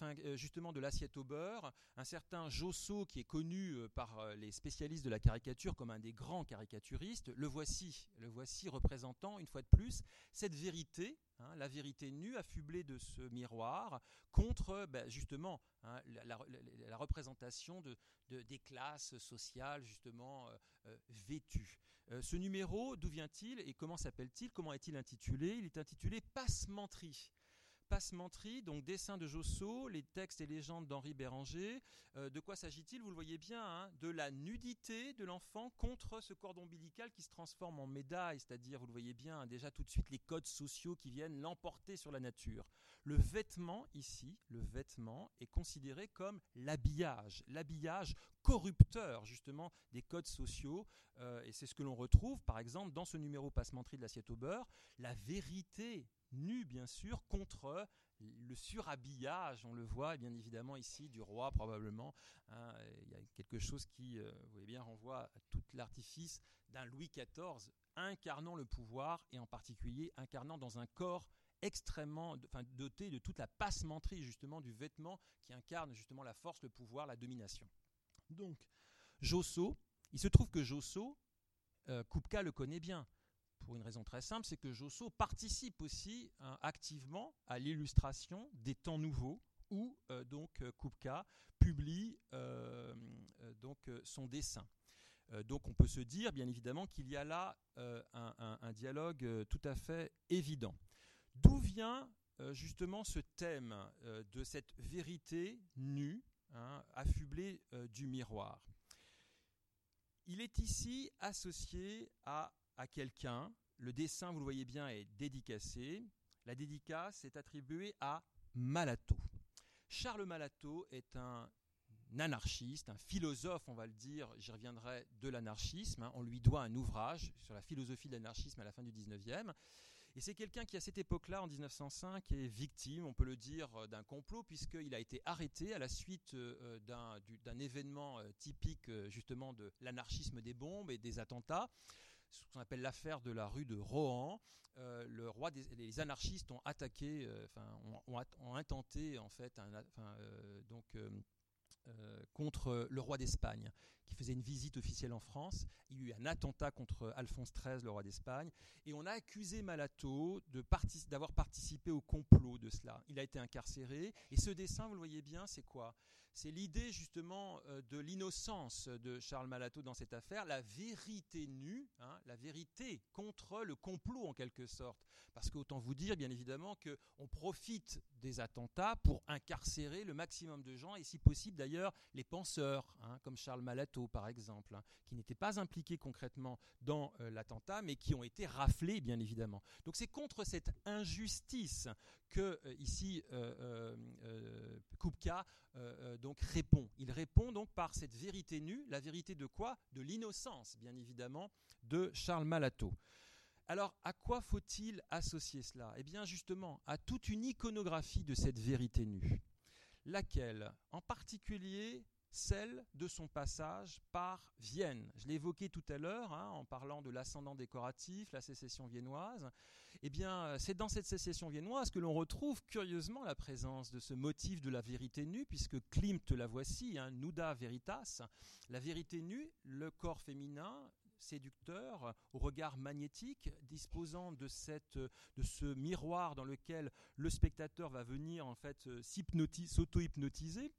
euh, justement de l'assiette au beurre, un certain Josso, qui est connu euh, par euh, les spécialistes de la caricature comme un des grands caricaturistes, le voici, le voici représentant une fois de plus cette vérité, hein, la vérité nue, affublée de ce miroir, contre ben, justement hein, la, représentation de, des classes sociales justement vêtues. ce numéro, d'où vient-il et comment s'appelle-t-il? Comment est-il intitulé? Il est intitulé Passementerie. Passementerie, donc dessin de Josso, les textes et légendes d'Henri Béranger. Euh, de quoi s'agit-il? Vous le voyez bien, hein, de la nudité de l'enfant contre ce cordon ombilical qui se transforme en médaille, c'est-à-dire, vous le voyez bien, hein, déjà tout de suite les codes sociaux qui viennent l'emporter sur la nature. Le vêtement, ici, le vêtement est considéré comme l'habillage, l'habillage corrupteur justement des codes sociaux. Euh, et c'est ce que l'on retrouve, par exemple, dans ce numéro Passementerie de l'assiette au beurre, la vérité nu bien sûr contre le surhabillage, on le voit bien évidemment ici du roi probablement. Hein, il y a quelque chose qui, euh, vous voyez bien, renvoie à tout l'artifice d'un Louis XIV incarnant le pouvoir et en particulier incarnant dans un corps extrêmement enfin, doté de toute la passementerie justement du vêtement qui incarne justement la force, le pouvoir, la domination. Donc, Josso, il se trouve que Josso, euh, Kupka le connaît bien pour une raison très simple, c'est que Josso participe aussi hein, activement à l'illustration des temps nouveaux où euh, donc euh, Kupka publie euh, donc son dessin. donc on peut se dire bien évidemment qu'il y a là un, dialogue tout à fait évident. D'où vient justement ce thème de cette vérité nue, hein, affublée du miroir? Il est ici associé à à quelqu'un. Le dessin, vous le voyez bien, est dédicacé. La dédicace est attribuée à Malato. Charles Malato est un anarchiste, un philosophe, on va le dire, j'y reviendrai, de l'anarchisme. Hein. On lui doit un ouvrage sur la philosophie de l'anarchisme à la fin du 19e. Et c'est quelqu'un qui, à cette époque-là, en 1905, est victime, on peut le dire, euh, d'un complot, puisqu'il a été arrêté à la suite euh, d'un événement euh, typique, justement, de l'anarchisme des bombes et des attentats ce qu'on appelle l'affaire de la rue de Rohan. Euh, le roi les anarchistes ont attaqué, euh, enfin, ont, intenté en fait, euh, donc contre le roi d'Espagne, qui faisait une visite officielle en France. Il y a eu un attentat contre Alphonse XIII, le roi d'Espagne, et on a accusé Malato d'avoir participé au complot de cela. Il a été incarcéré, et ce dessin, vous le voyez bien, c'est quoi? C'est l'idée justement euh, de l'innocence de Charles Malato dans cette affaire, la vérité nue, hein, la vérité contre le complot en quelque sorte. Parce qu'autant vous dire bien évidemment qu'on profite des attentats pour incarcérer le maximum de gens, et si possible d'ailleurs les penseurs, hein, comme Charles Malato par exemple, hein, qui n'étaient pas impliqués concrètement dans euh, l'attentat, mais qui ont été raflés bien évidemment. Donc c'est contre cette injustice que euh, ici Kupka donc répond. Il répond donc par cette vérité nue, la vérité de quoi? De l'innocence, bien évidemment, de Charles Malato. Alors, à quoi faut-il associer cela? Eh bien, justement, à toute une iconographie de cette vérité nue, laquelle, en particulier, celle de son passage par Vienne. Je l'ai évoqué tout à l'heure hein, en parlant de l'ascendant décoratif, la sécession viennoise. Eh bien, c'est dans cette sécession viennoise que l'on retrouve curieusement la présence de ce motif de la vérité nue, puisque Klimt la voici, hein, Nuda Veritas, la vérité nue, le corps féminin séducteur, au regard magnétique, disposant de, cette, de ce miroir dans lequel le spectateur va venir en fait s'auto-hypnotiser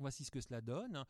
Voici ce que cela donne.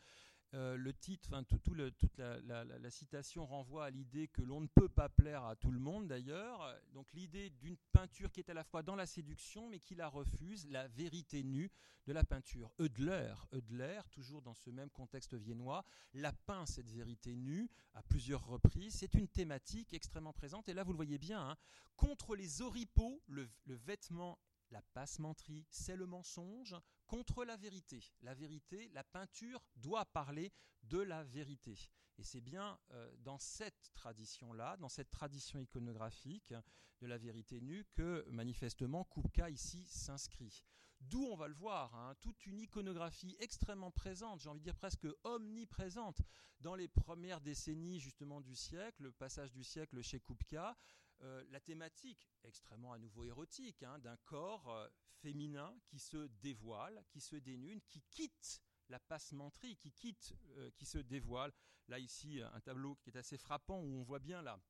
euh, le titre, tout, toute la, citation renvoie à l'idée que l'on ne peut pas plaire à tout le monde d'ailleurs. Donc l'idée d'une peinture qui est à la fois dans la séduction mais qui la refuse, la vérité nue de la peinture. Eudler, Eudler, toujours dans ce même contexte viennois, la peint cette vérité nue à plusieurs reprises. C'est une thématique extrêmement présente et là vous le voyez bien, hein, contre les oripeaux, le, le vêtement la passementerie, c'est le mensonge contre la vérité. La vérité, la peinture doit parler de la vérité. Et c'est bien euh, dans cette tradition-là, dans cette tradition iconographique de la vérité nue, que manifestement Kupka ici s'inscrit. D'où on va le voir, hein, toute une iconographie extrêmement présente, j'ai envie de dire presque omniprésente, dans les premières décennies justement du siècle, le passage du siècle chez Kupka, euh, la thématique extrêmement à nouveau érotique hein, d'un corps euh, féminin qui se dévoile, qui se dénude, qui quitte la passementerie, qui quitte, euh, qui se dévoile. Là ici, un tableau qui est assez frappant où on voit bien là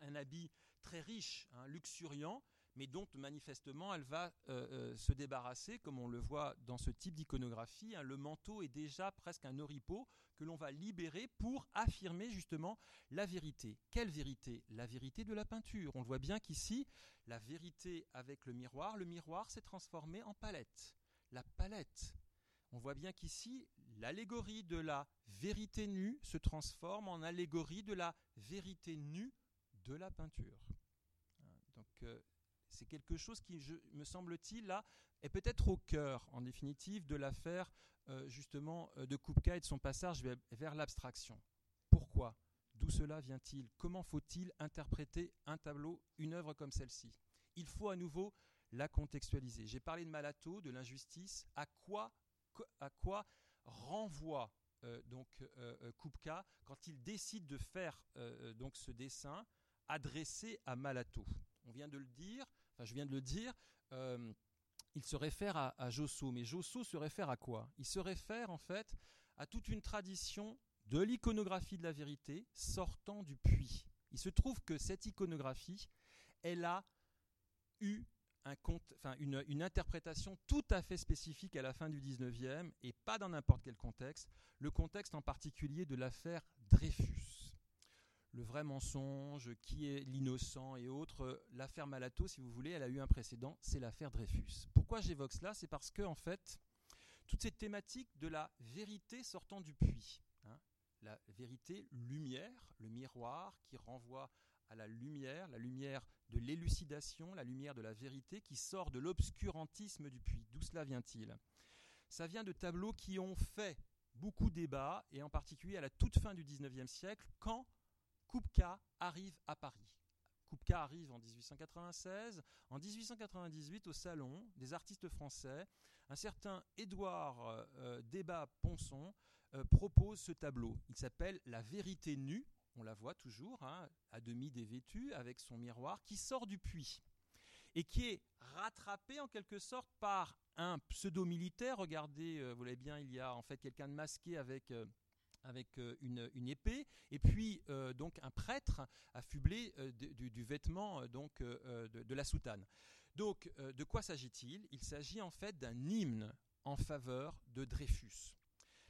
un, habit très riche, hein, luxuriant, mais dont manifestement elle va euh, euh, se débarrasser, comme on le voit dans ce type d'iconographie. Hein. le manteau est déjà presque un oripeau que l'on va libérer pour affirmer justement la vérité. Quelle vérité? La vérité de la peinture. On voit bien qu'ici, la vérité avec le miroir, le miroir s'est transformé en palette. La palette. On voit bien qu'ici, l'allégorie de la vérité nue se transforme en allégorie de la vérité nue de la peinture. Donc, euh, c'est quelque chose qui, me semble-t-il, là, est peut-être au cœur, en définitive, de l'affaire euh, justement euh, de Kupka et de son passage vers l'abstraction. Pourquoi? D'où cela vient-il? Comment faut-il interpréter un tableau, une œuvre comme celle-ci? Il faut à nouveau la contextualiser. J'ai parlé de Malato, de l'injustice. À quoi, renvoie euh, donc Kupka quand il décide de faire ce dessin adressé à Malato? On vient de le dire, je viens de le dire, euh, il se réfère à, à, Josso. Mais Josso se réfère à quoi? Il se réfère en fait à toute une tradition de l'iconographie de la vérité sortant du puits. Il se trouve que cette iconographie, elle a eu une, interprétation tout à fait spécifique à la fin du 19e et pas dans n'importe quel contexte, le contexte en particulier de l'affaire Dreyfus le vrai mensonge, qui est l'innocent et autres. L'affaire Malato, si vous voulez, elle a eu un précédent, c'est l'affaire Dreyfus. Pourquoi j'évoque cela? C'est parce que, en fait, toute cette thématique de la vérité sortant du puits, hein, la vérité lumière, le miroir qui renvoie à la lumière, la lumière de l'élucidation, la lumière de la vérité qui sort de l'obscurantisme du puits. D'où cela vient-il? Ça vient de tableaux qui ont fait beaucoup débat, et en particulier à la toute fin du 19e siècle, quand Kupka arrive à Paris. Kupka arrive en 1896. En 1898, au Salon des artistes français, un certain Édouard euh, euh Débat Ponson euh, propose ce tableau. Il s'appelle La vérité nue. On la voit toujours, hein, à demi dévêtue, avec son miroir, qui sort du puits et qui est rattrapé en quelque sorte par un pseudo-militaire. Regardez, euh, vous voyez bien, il y a en fait quelqu'un de masqué avec avec euh, une, épée, et puis euh, donc un prêtre affublé euh, du, vêtement donc de, la soutane. Donc de quoi s'agit-il? Il, s'agit en fait d'un hymne en faveur de Dreyfus.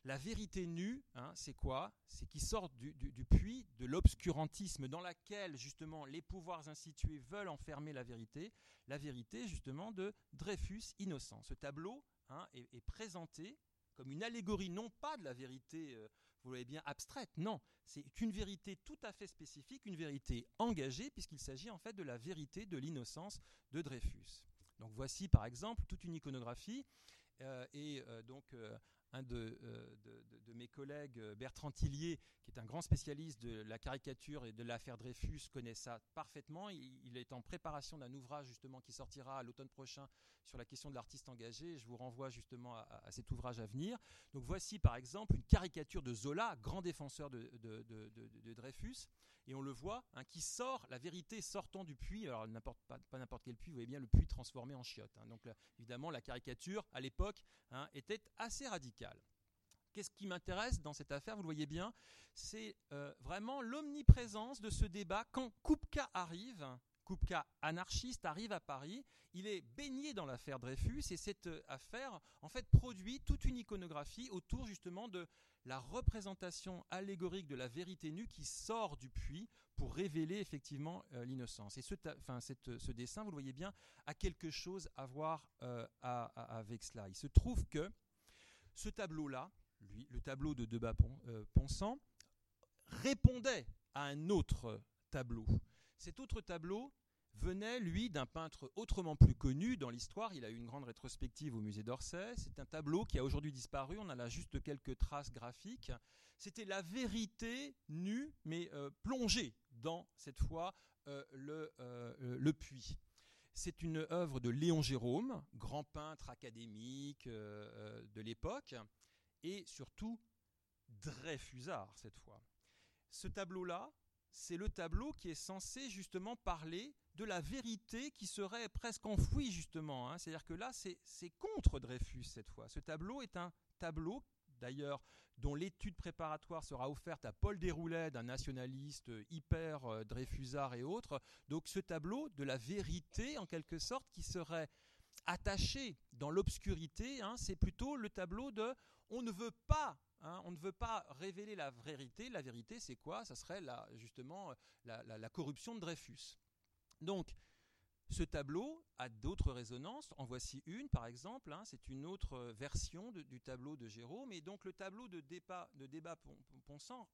La vérité nue, hein, c'est quoi? C'est qui sort du, puits de l'obscurantisme dans laquelle justement les pouvoirs institués veulent enfermer la vérité, la vérité justement de Dreyfus innocent. Ce tableau hein, est, présenté comme une allégorie non pas de la vérité vous voyez bien, abstraite. Non, c'est une vérité tout à fait spécifique, une vérité engagée, puisqu'il s'agit en fait de la vérité de l'innocence de Dreyfus. Donc voici par exemple toute une iconographie, euh, et euh, donc euh, un de, mes collègues, Bertrand Tillier, qui est un grand spécialiste de la caricature et de l'affaire Dreyfus, connaît ça parfaitement. Il, est en préparation d'un ouvrage justement qui sortira à l'automne prochain sur la question de l'artiste engagé. Je vous renvoie justement à, cet ouvrage à venir. Donc voici par exemple une caricature de Zola, grand défenseur de, Dreyfus, et on le voit, hein, qui sort, la vérité sortant du puits, alors pas, n'importe quel puits, vous voyez bien le puits transformé en chiottes. Hein. Donc évidemment, la caricature à l'époque hein, était assez radicale. Qu'est-ce qui m'intéresse dans cette affaire Vous le voyez bien, c'est euh, vraiment l'omniprésence de ce débat quand Kupka arrive Kupka, anarchiste, arrive à Paris. Il est baigné dans l'affaire Dreyfus et cette euh, affaire, en fait, produit toute une iconographie autour justement de la représentation allégorique de la vérité nue qui sort du puits pour révéler effectivement euh, l'innocence. Et ce, enfin, ce, dessin, vous le voyez bien, a quelque chose à voir euh, avec cela. Il se trouve que ce tableau-là, le tableau de Debat-Ponsant, répondait à un autre tableau. Cet autre tableau venait, lui, d'un peintre autrement plus connu dans l'histoire. Il a eu une grande rétrospective au musée d'Orsay. C'est un tableau qui a aujourd'hui disparu. On a là juste quelques traces graphiques. C'était la vérité nue, mais euh, plongée dans, cette fois, euh, le, euh, le puits. C'est une œuvre de Léon Jérôme, grand peintre académique de l'époque, et surtout Dreyfusard cette fois. Ce tableau-là, c'est le tableau qui est censé justement parler de la vérité qui serait presque enfouie justement. Hein. C'est-à-dire que là, c'est contre Dreyfus cette fois. Ce tableau est un tableau d'ailleurs dont l'étude préparatoire sera offerte à Paul Desroulets, d'un nationaliste hyper euh, Dreyfusard et autres. Donc ce tableau de la vérité, en quelque sorte, qui serait attaché dans l'obscurité, hein, c'est plutôt le tableau de on ne veut pas Hein, on ne veut pas révéler la vérité. La vérité, c'est quoi? Ça serait justement la, corruption de Dreyfus. Donc, ce tableau a d'autres résonances. En voici une, par exemple. Hein, c'est une autre version du tableau de Jérôme. Et donc, le tableau de débat, de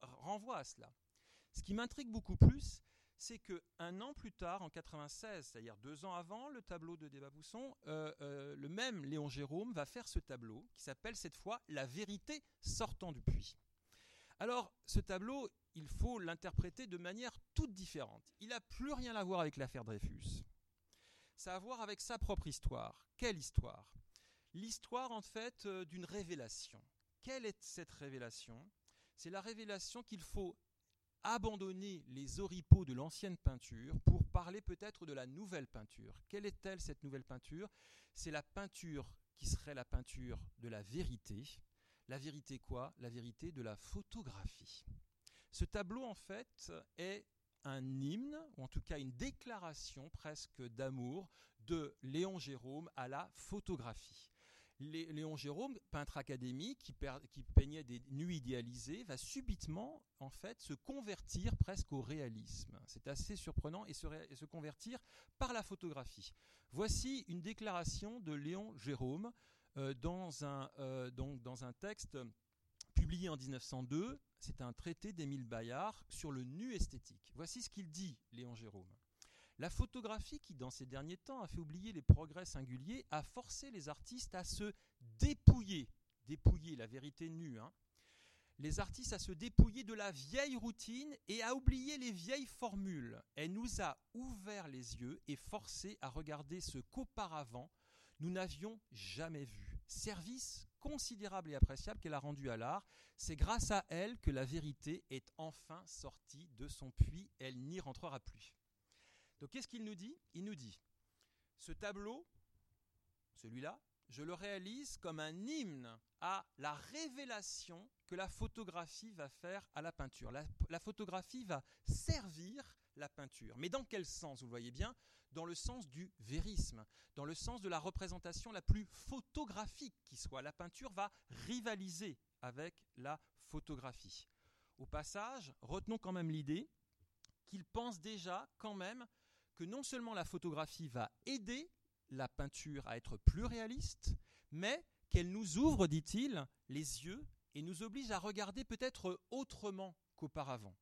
renvoie à cela. Ce qui m'intrigue beaucoup plus, c'est que un an plus tard, en 96, c'est-à-dire deux ans avant le tableau de Débat Bousson, euh, euh, le même Léon Jérôme va faire ce tableau qui s'appelle cette fois La vérité sortant du puits. Alors, ce tableau, il faut l'interpréter de manière toute différente. Il n'a plus rien à voir avec l'affaire Dreyfus. Ça a à voir avec sa propre histoire. Quelle histoire? L'histoire, en fait, euh, d'une révélation. Quelle est cette révélation? C'est la révélation qu'il faut abandonner les oripeaux de l'ancienne peinture pour parler peut-être de la nouvelle peinture. Quelle est-elle cette nouvelle peinture? C'est la peinture qui serait la peinture de la vérité. La vérité quoi? La vérité de la photographie. Ce tableau en fait est un hymne, ou en tout cas une déclaration presque d'amour de Léon Jérôme à la photographie. Léon Jérôme, peintre académique qui, peignait des nuits idéalisées, va subitement en fait se convertir presque au réalisme. C'est assez surprenant et se, convertir par la photographie. Voici une déclaration de Léon Jérôme euh, dans, un, euh, dans un texte publié en 1902. C'est un traité d'Émile Bayard sur le nu esthétique. Voici ce qu'il dit, Léon Jérôme. La photographie, qui dans ces derniers temps a fait oublier les progrès singuliers, a forcé les artistes à se dépouiller, dépouiller la vérité nue, hein. les artistes à se dépouiller de la vieille routine et à oublier les vieilles formules. Elle nous a ouvert les yeux et forcé à regarder ce qu'auparavant nous n'avions jamais vu. Service considérable et appréciable qu'elle a rendu à l'art. C'est grâce à elle que la vérité est enfin sortie de son puits. Elle n'y rentrera plus. Donc qu'est-ce qu'il nous dit? Il nous dit, ce tableau, celui-là, je le réalise comme un hymne à la révélation que la photographie va faire à la peinture. La, photographie va servir la peinture. Mais dans quel sens Vous le voyez bien, dans le sens du vérisme, dans le sens de la représentation la plus photographique qui soit. La peinture va rivaliser avec la photographie. Au passage, retenons quand même l'idée qu'il pense déjà quand même que non seulement la photographie va aider la peinture à être plus réaliste, mais qu'elle nous ouvre, dit-il, les yeux et nous oblige à regarder peut-être autrement qu'auparavant.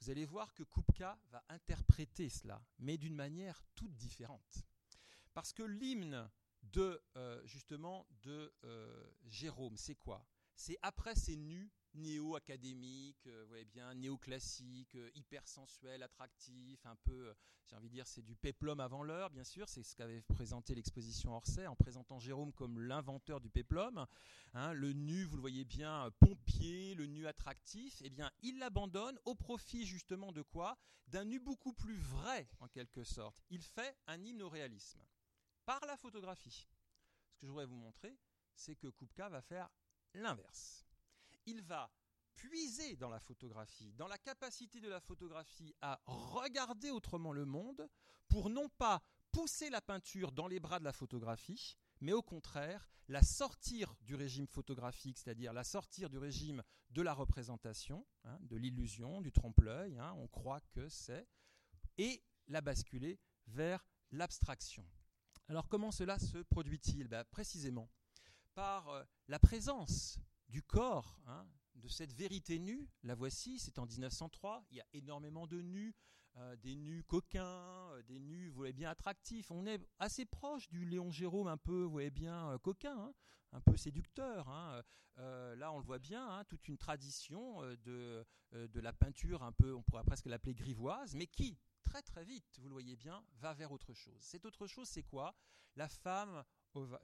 Vous allez voir que Kupka va interpréter cela, mais d'une manière toute différente. Parce que l'hymne de euh, justement de euh, Jérôme, c'est quoi? C'est après ces nus néo-académique, euh, vous voyez bien, néoclassique, euh, hyper sensuel, attractif, un peu, euh, j'ai envie de dire, c'est du péplum avant l'heure, bien sûr, c'est ce qu'avait présenté l'exposition Orsay, en présentant Jérôme comme l'inventeur du péplum. Hein, le nu, vous le voyez bien, pompier, le nu attractif, eh bien, il l'abandonne au profit justement de quoi? D'un nu beaucoup plus vrai, en quelque sorte. Il fait un hymne par la photographie. Ce que je voudrais vous montrer, c'est que Kupka va faire l'inverse il va puiser dans la photographie, dans la capacité de la photographie à regarder autrement le monde, pour non pas pousser la peinture dans les bras de la photographie, mais au contraire la sortir du régime photographique, c'est-à-dire la sortir du régime de la représentation, hein, de l'illusion, du trompe-l'œil, hein, on croit que c'est, et la basculer vers l'abstraction. Alors comment cela se produit-il? Ben, Précisément par euh, la présence du corps, hein, de cette vérité nue. La voici, c'est en 1903, il y a énormément de nus, euh, des nus coquins, euh, des nus, vous voyez bien, attractifs. On est assez proche du Léon Jérôme, un peu, vous voyez bien, coquin, hein, un peu séducteur. Hein. là, on le voit bien, toute une tradition de, de la peinture, un peu, on pourrait presque l'appeler grivoise, mais qui, très très vite, vous le voyez bien, va vers autre chose. Cette autre chose, c'est quoi? La femme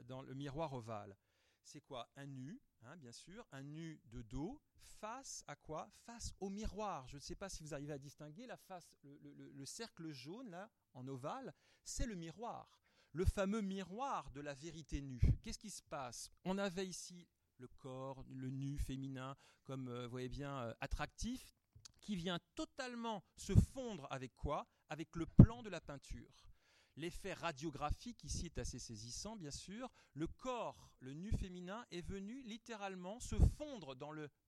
dans le miroir ovale. C'est quoi? Un nu, hein, bien sûr, un nu de dos, face à quoi? Face au miroir. Je ne sais pas si vous arrivez à distinguer la face, le, cercle jaune là, en ovale, c'est le miroir. Le fameux miroir de la vérité nue. Qu'est-ce qui se passe? On avait ici le corps, le nu féminin, comme euh, vous voyez bien, euh, attractif, qui vient totalement se fondre avec quoi? Avec le plan de la peinture. L'effet radiographique ici est assez saisissant, bien sûr. Le corps, le nu féminin, est venu littéralement se fondre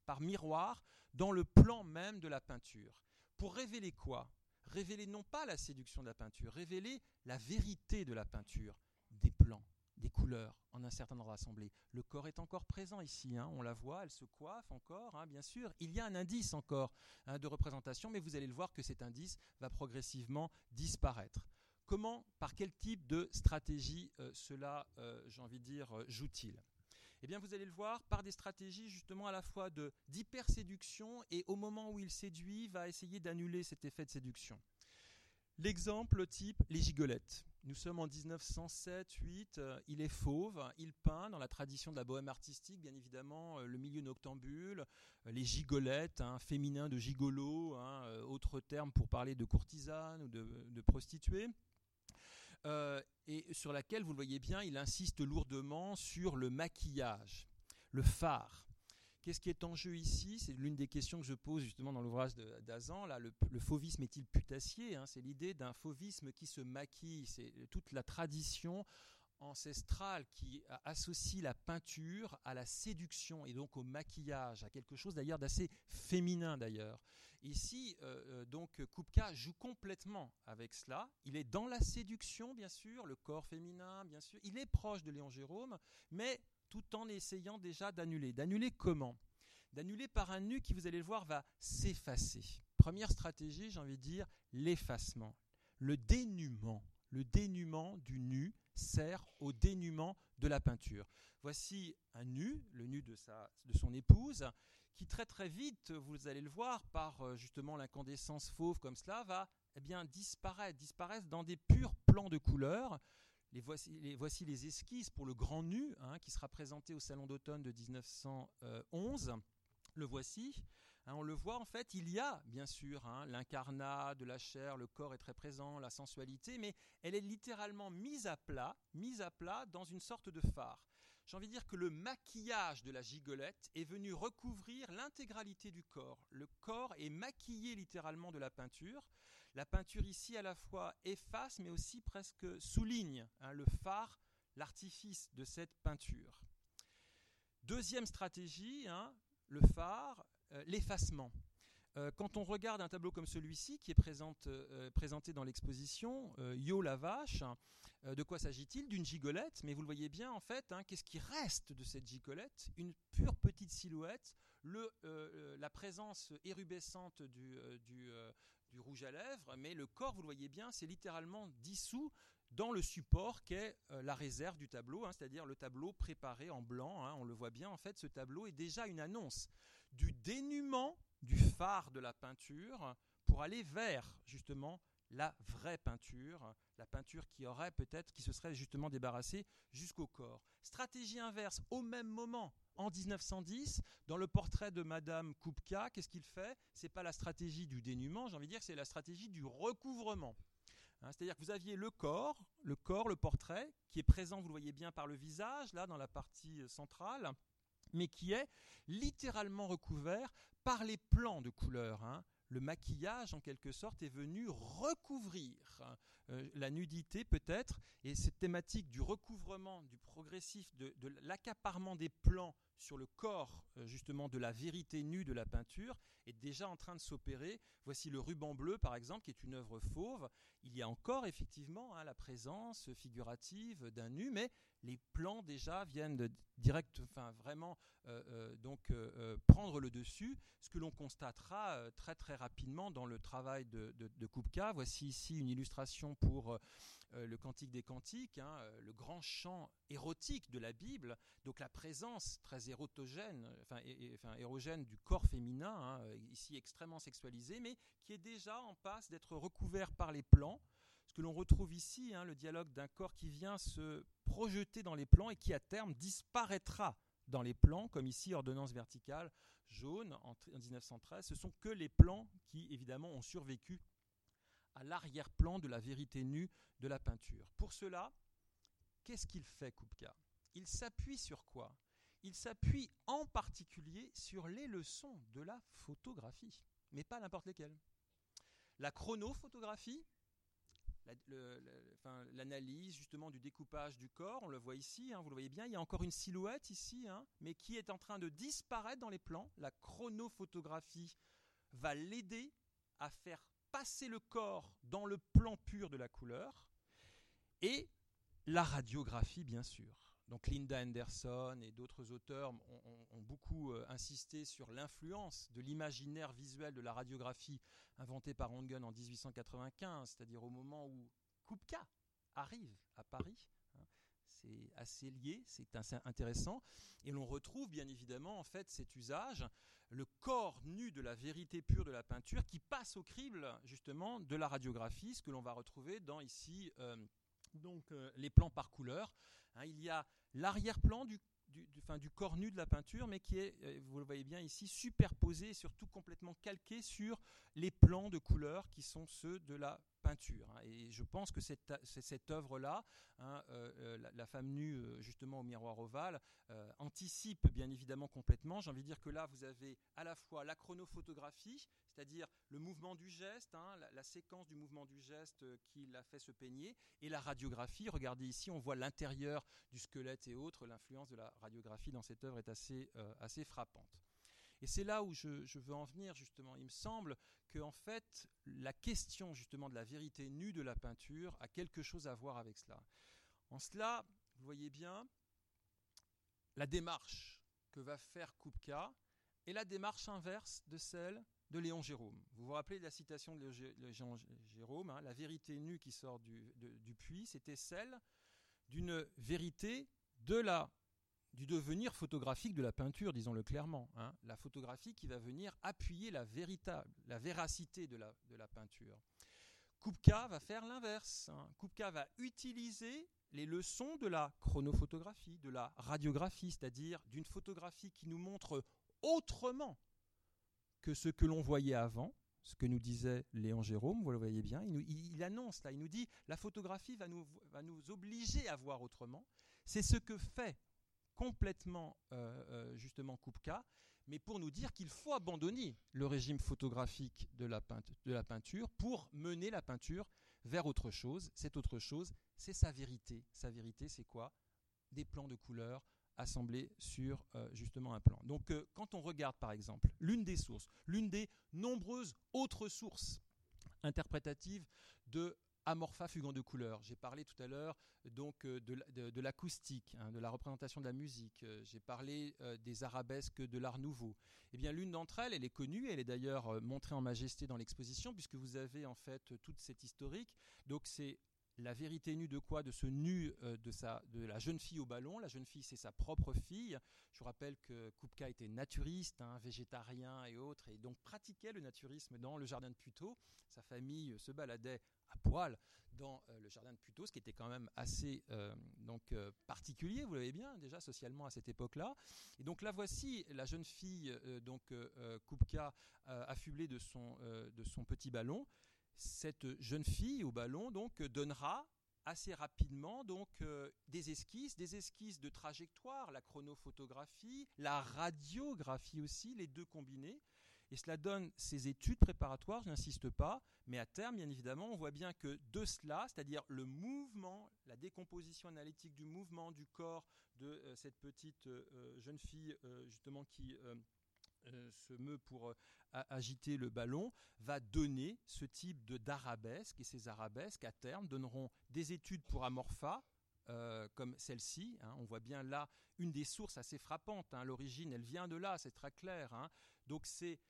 par miroir dans le plan même de la peinture. Pour révéler quoi? Révéler non pas la séduction de la peinture, révéler la vérité de la peinture, des plans, des couleurs en un certain nombre d'assemblées. Le corps est encore présent ici, hein, on la voit, elle se coiffe encore, hein, bien sûr. Il y a un indice encore hein, de représentation, mais vous allez le voir que cet indice va progressivement disparaître. Comment, par quel type de stratégie euh, cela, euh, j'ai envie de dire, euh, joue-t-il? Eh bien, vous allez le voir par des stratégies justement à la fois d'hyperséduction et au moment où il séduit, va essayer d'annuler cet effet de séduction. L'exemple type, les gigolettes. Nous sommes en 1907-8, il est fauve, il peint dans la tradition de la bohème artistique, bien évidemment, le milieu noctambule, les gigolettes, hein, féminin de gigolo, hein, autre terme pour parler de courtisane ou de prostituée. Euh, et sur laquelle, vous le voyez bien, il insiste lourdement sur le maquillage, le phare. Qu'est-ce qui est en jeu ici? C'est l'une des questions que je pose justement dans l'ouvrage d'Azan. Là, le, fauvisme est-il putassier hein? C'est l'idée d'un fauvisme qui se maquille. C'est toute la tradition ancestrale qui associe la peinture à la séduction et donc au maquillage, à quelque chose d'ailleurs d'assez féminin d'ailleurs. Ici, euh, euh, donc, Kupka joue complètement avec cela. Il est dans la séduction, bien sûr, le corps féminin, bien sûr. Il est proche de Léon Jérôme, mais tout en essayant déjà d'annuler. D'annuler comment? D'annuler par un nu qui, vous allez le voir, va s'effacer. Première stratégie, j'ai envie de dire, l'effacement. Le dénuement. Le dénuement du nu sert au dénuement de la peinture. Voici un nu, le nu de, sa, de son épouse, qui très très vite, vous allez le voir, par euh, justement l'incandescence fauve comme cela, va eh bien, disparaître, disparaître dans des purs plans de couleurs. Les voici, les, voici les esquisses pour le grand nu, hein, qui sera présenté au Salon d'automne de 1911. Le voici. Hein, on le voit en fait, il y a bien sûr hein, l'incarnat de la chair, le corps est très présent, la sensualité, mais elle est littéralement mise à plat, mise à plat dans une sorte de phare j'ai envie de dire que le maquillage de la gigolette est venu recouvrir l'intégralité du corps. Le corps est maquillé littéralement de la peinture. La peinture ici à la fois efface mais aussi presque souligne hein, le phare, l'artifice de cette peinture. Deuxième stratégie, hein, le phare, euh, l'effacement. Euh, quand on regarde un tableau comme celui-ci, qui est euh, présenté dans l'exposition, Yo la vache, euh, de quoi s'agit-il? D'une gigolette, mais vous le voyez bien en fait, hein, qu'est-ce qui reste de cette gigolette? Une pure petite silhouette, euh, la présence érubescente du, euh, du, rouge à lèvres, mais le corps, vous le voyez bien, c'est littéralement dissous dans le support qu'est la réserve du tableau, hein, c'est-à-dire le tableau préparé en blanc. Hein, on le voit bien, en fait, ce tableau est déjà une annonce du dénuement du phare de la peinture pour aller vers justement la vraie peinture, la peinture qui aurait peut-être, qui se serait justement débarrassée jusqu'au corps. Stratégie inverse, au même moment, en 1910, dans le portrait de Madame Kupka, qu'est-ce qu'il fait? C'est pas la stratégie du dénuement, j'ai envie de dire, c'est la stratégie du recouvrement. Hein, c'est-à-dire que vous aviez le corps, le corps, le portrait, qui est présent, vous le voyez bien par le visage, là, dans la partie centrale, mais qui est littéralement recouvert par les plans de couleurs. Hein. Le maquillage, en quelque sorte, est venu recouvrir euh, la nudité, peut-être, et cette thématique du recouvrement, du progressif, de l'accaparement des plans sur le corps euh, justement de la vérité nue de la peinture est déjà en train de s'opérer. Voici le ruban bleu par exemple qui est une œuvre fauve. Il y a encore effectivement hein, la présence figurative d'un nu, mais les plans déjà viennent de direct, vraiment euh, euh, donc prendre le dessus. Ce que l'on constatera très très rapidement dans le travail de, de, Kupka. Voici ici une illustration pour le Cantique des Cantiques, hein, euh, le grand chant érotique de la Bible, donc la présence très érotogène, enfin, érogène du corps féminin, hein, ici extrêmement sexualisé, mais qui est déjà en passe d'être recouvert par les plans. Ce que l'on retrouve ici, hein, le dialogue d'un corps qui vient se projeter dans les plans et qui à terme disparaîtra dans les plans, comme ici, ordonnance verticale jaune en 1913. Ce sont que les plans qui, évidemment, ont survécu à l'arrière-plan de la vérité nue de la peinture. Pour cela, qu'est-ce qu'il fait Kupka Il s'appuie sur quoi? Il s'appuie en particulier sur les leçons de la photographie, mais pas n'importe lesquelles. La chronophotographie, l'analyse justement du découpage du corps, on le voit ici, hein, vous le voyez bien, il y a encore une silhouette ici, hein, mais qui est en train de disparaître dans les plans. La chronophotographie va l'aider à faire passer le corps dans le plan pur de la couleur, et la radiographie, bien sûr. Donc Linda Anderson et d'autres auteurs ont, beaucoup euh, insisté sur l'influence de l'imaginaire visuel de la radiographie inventée par Röntgen en 1895, c'est-à-dire au moment où Kupka arrive à Paris c'est assez lié, c'est intéressant. Et l'on retrouve bien évidemment en fait cet usage, le corps nu de la vérité pure de la peinture qui passe au crible justement de la radiographie, ce que l'on va retrouver dans ici euh, donc euh, les plans par couleur. Hein, il y a l'arrière-plan du, du, du, corps nu de la peinture, mais qui est, euh, vous le voyez bien ici, superposé et surtout complètement calqué sur les plans de couleur qui sont ceux de la peinture. Hein. Et je pense que cette, œuvre-là, hein, euh, euh, la, femme nue euh, justement au miroir ovale, anticipe bien évidemment complètement. J'ai envie de dire que là, vous avez à la fois la chronophotographie, c'est-à-dire le mouvement du geste, hein, la, séquence du mouvement du geste qui l'a fait se peigner, et la radiographie. Regardez ici, on voit l'intérieur du squelette et autres. L'influence de la radiographie dans cette œuvre est assez frappante. Et c'est là où je, veux en venir justement. Il me semble que en fait, la question justement de la vérité nue de la peinture a quelque chose à voir avec cela. En cela, vous voyez bien, la démarche que va faire Kupka est la démarche inverse de celle de Léon Jérôme. Vous vous rappelez de la citation de Léon Jérôme, hein, la vérité nue qui sort du, du puits, c'était celle d'une vérité de la du devenir photographique de la peinture, disons-le clairement. Hein. la photographie qui va venir appuyer la véritable, la véracité de la, peinture. Kupka va faire l'inverse. Hein. Kupka va utiliser les leçons de la chronophotographie, de la radiographie, c'est-à-dire d'une photographie qui nous montre autrement que ce que l'on voyait avant, ce que nous disait Léon Jérôme, vous le voyez bien, il, annonce là, il nous dit la photographie nous, va nous obliger à voir autrement. C'est ce que fait complètement euh, euh, justement Kupka, mais pour nous dire qu'il faut abandonner le régime photographique de la, peinture pour mener la peinture vers autre chose. Cette autre chose, c'est sa vérité. Sa vérité, c'est quoi? Des plans de couleurs assemblés sur euh, justement un plan. Donc quand on regarde par exemple l'une des sources, l'une des nombreuses autres sources interprétatives de amorpha fugant de couleurs. J'ai parlé tout à l'heure donc euh, de, l'acoustique, hein, de la représentation de la musique. Euh, j'ai parlé euh, des arabesques de l'art nouveau. Eh bien, l'une d'entre elles, elle est connue. Elle est d'ailleurs montrée en majesté dans l'exposition puisque vous avez en fait toute cette historique. Donc, c'est la vérité nue de quoi? De ce nu de, sa, de la jeune fille au ballon. La jeune fille, c'est sa propre fille. Je vous rappelle que Kupka était naturiste, hein, végétarien et autres, et donc pratiquait le naturisme dans le jardin de Puteaux. Sa famille se baladait à poil dans euh, le jardin de Puteaux, ce qui était quand même assez euh, donc, euh, particulier, vous l'avez bien, déjà socialement à cette époque-là. Et donc là, voici la jeune fille, donc Kupka, affublée de son, de son petit ballon. Cette jeune fille au ballon donc donnera assez rapidement donc euh, des esquisses, des esquisses de trajectoire, la chronophotographie, la radiographie aussi, les deux combinés. Et cela donne ces études préparatoires, je n'insiste pas, mais à terme, bien évidemment, on voit bien que de cela, c'est-à-dire le mouvement, la décomposition analytique du mouvement du corps de euh, cette petite euh, jeune fille, justement, qui se meut pour agiter le ballon, va donner ce type de d'arabesque. Et ces arabesques, à terme, donneront des études pour amorpha, euh, comme celle-ci. Hein. on voit bien là une des sources assez frappantes. Hein. L'origine, elle vient de là, c'est très clair. Hein. Donc c'est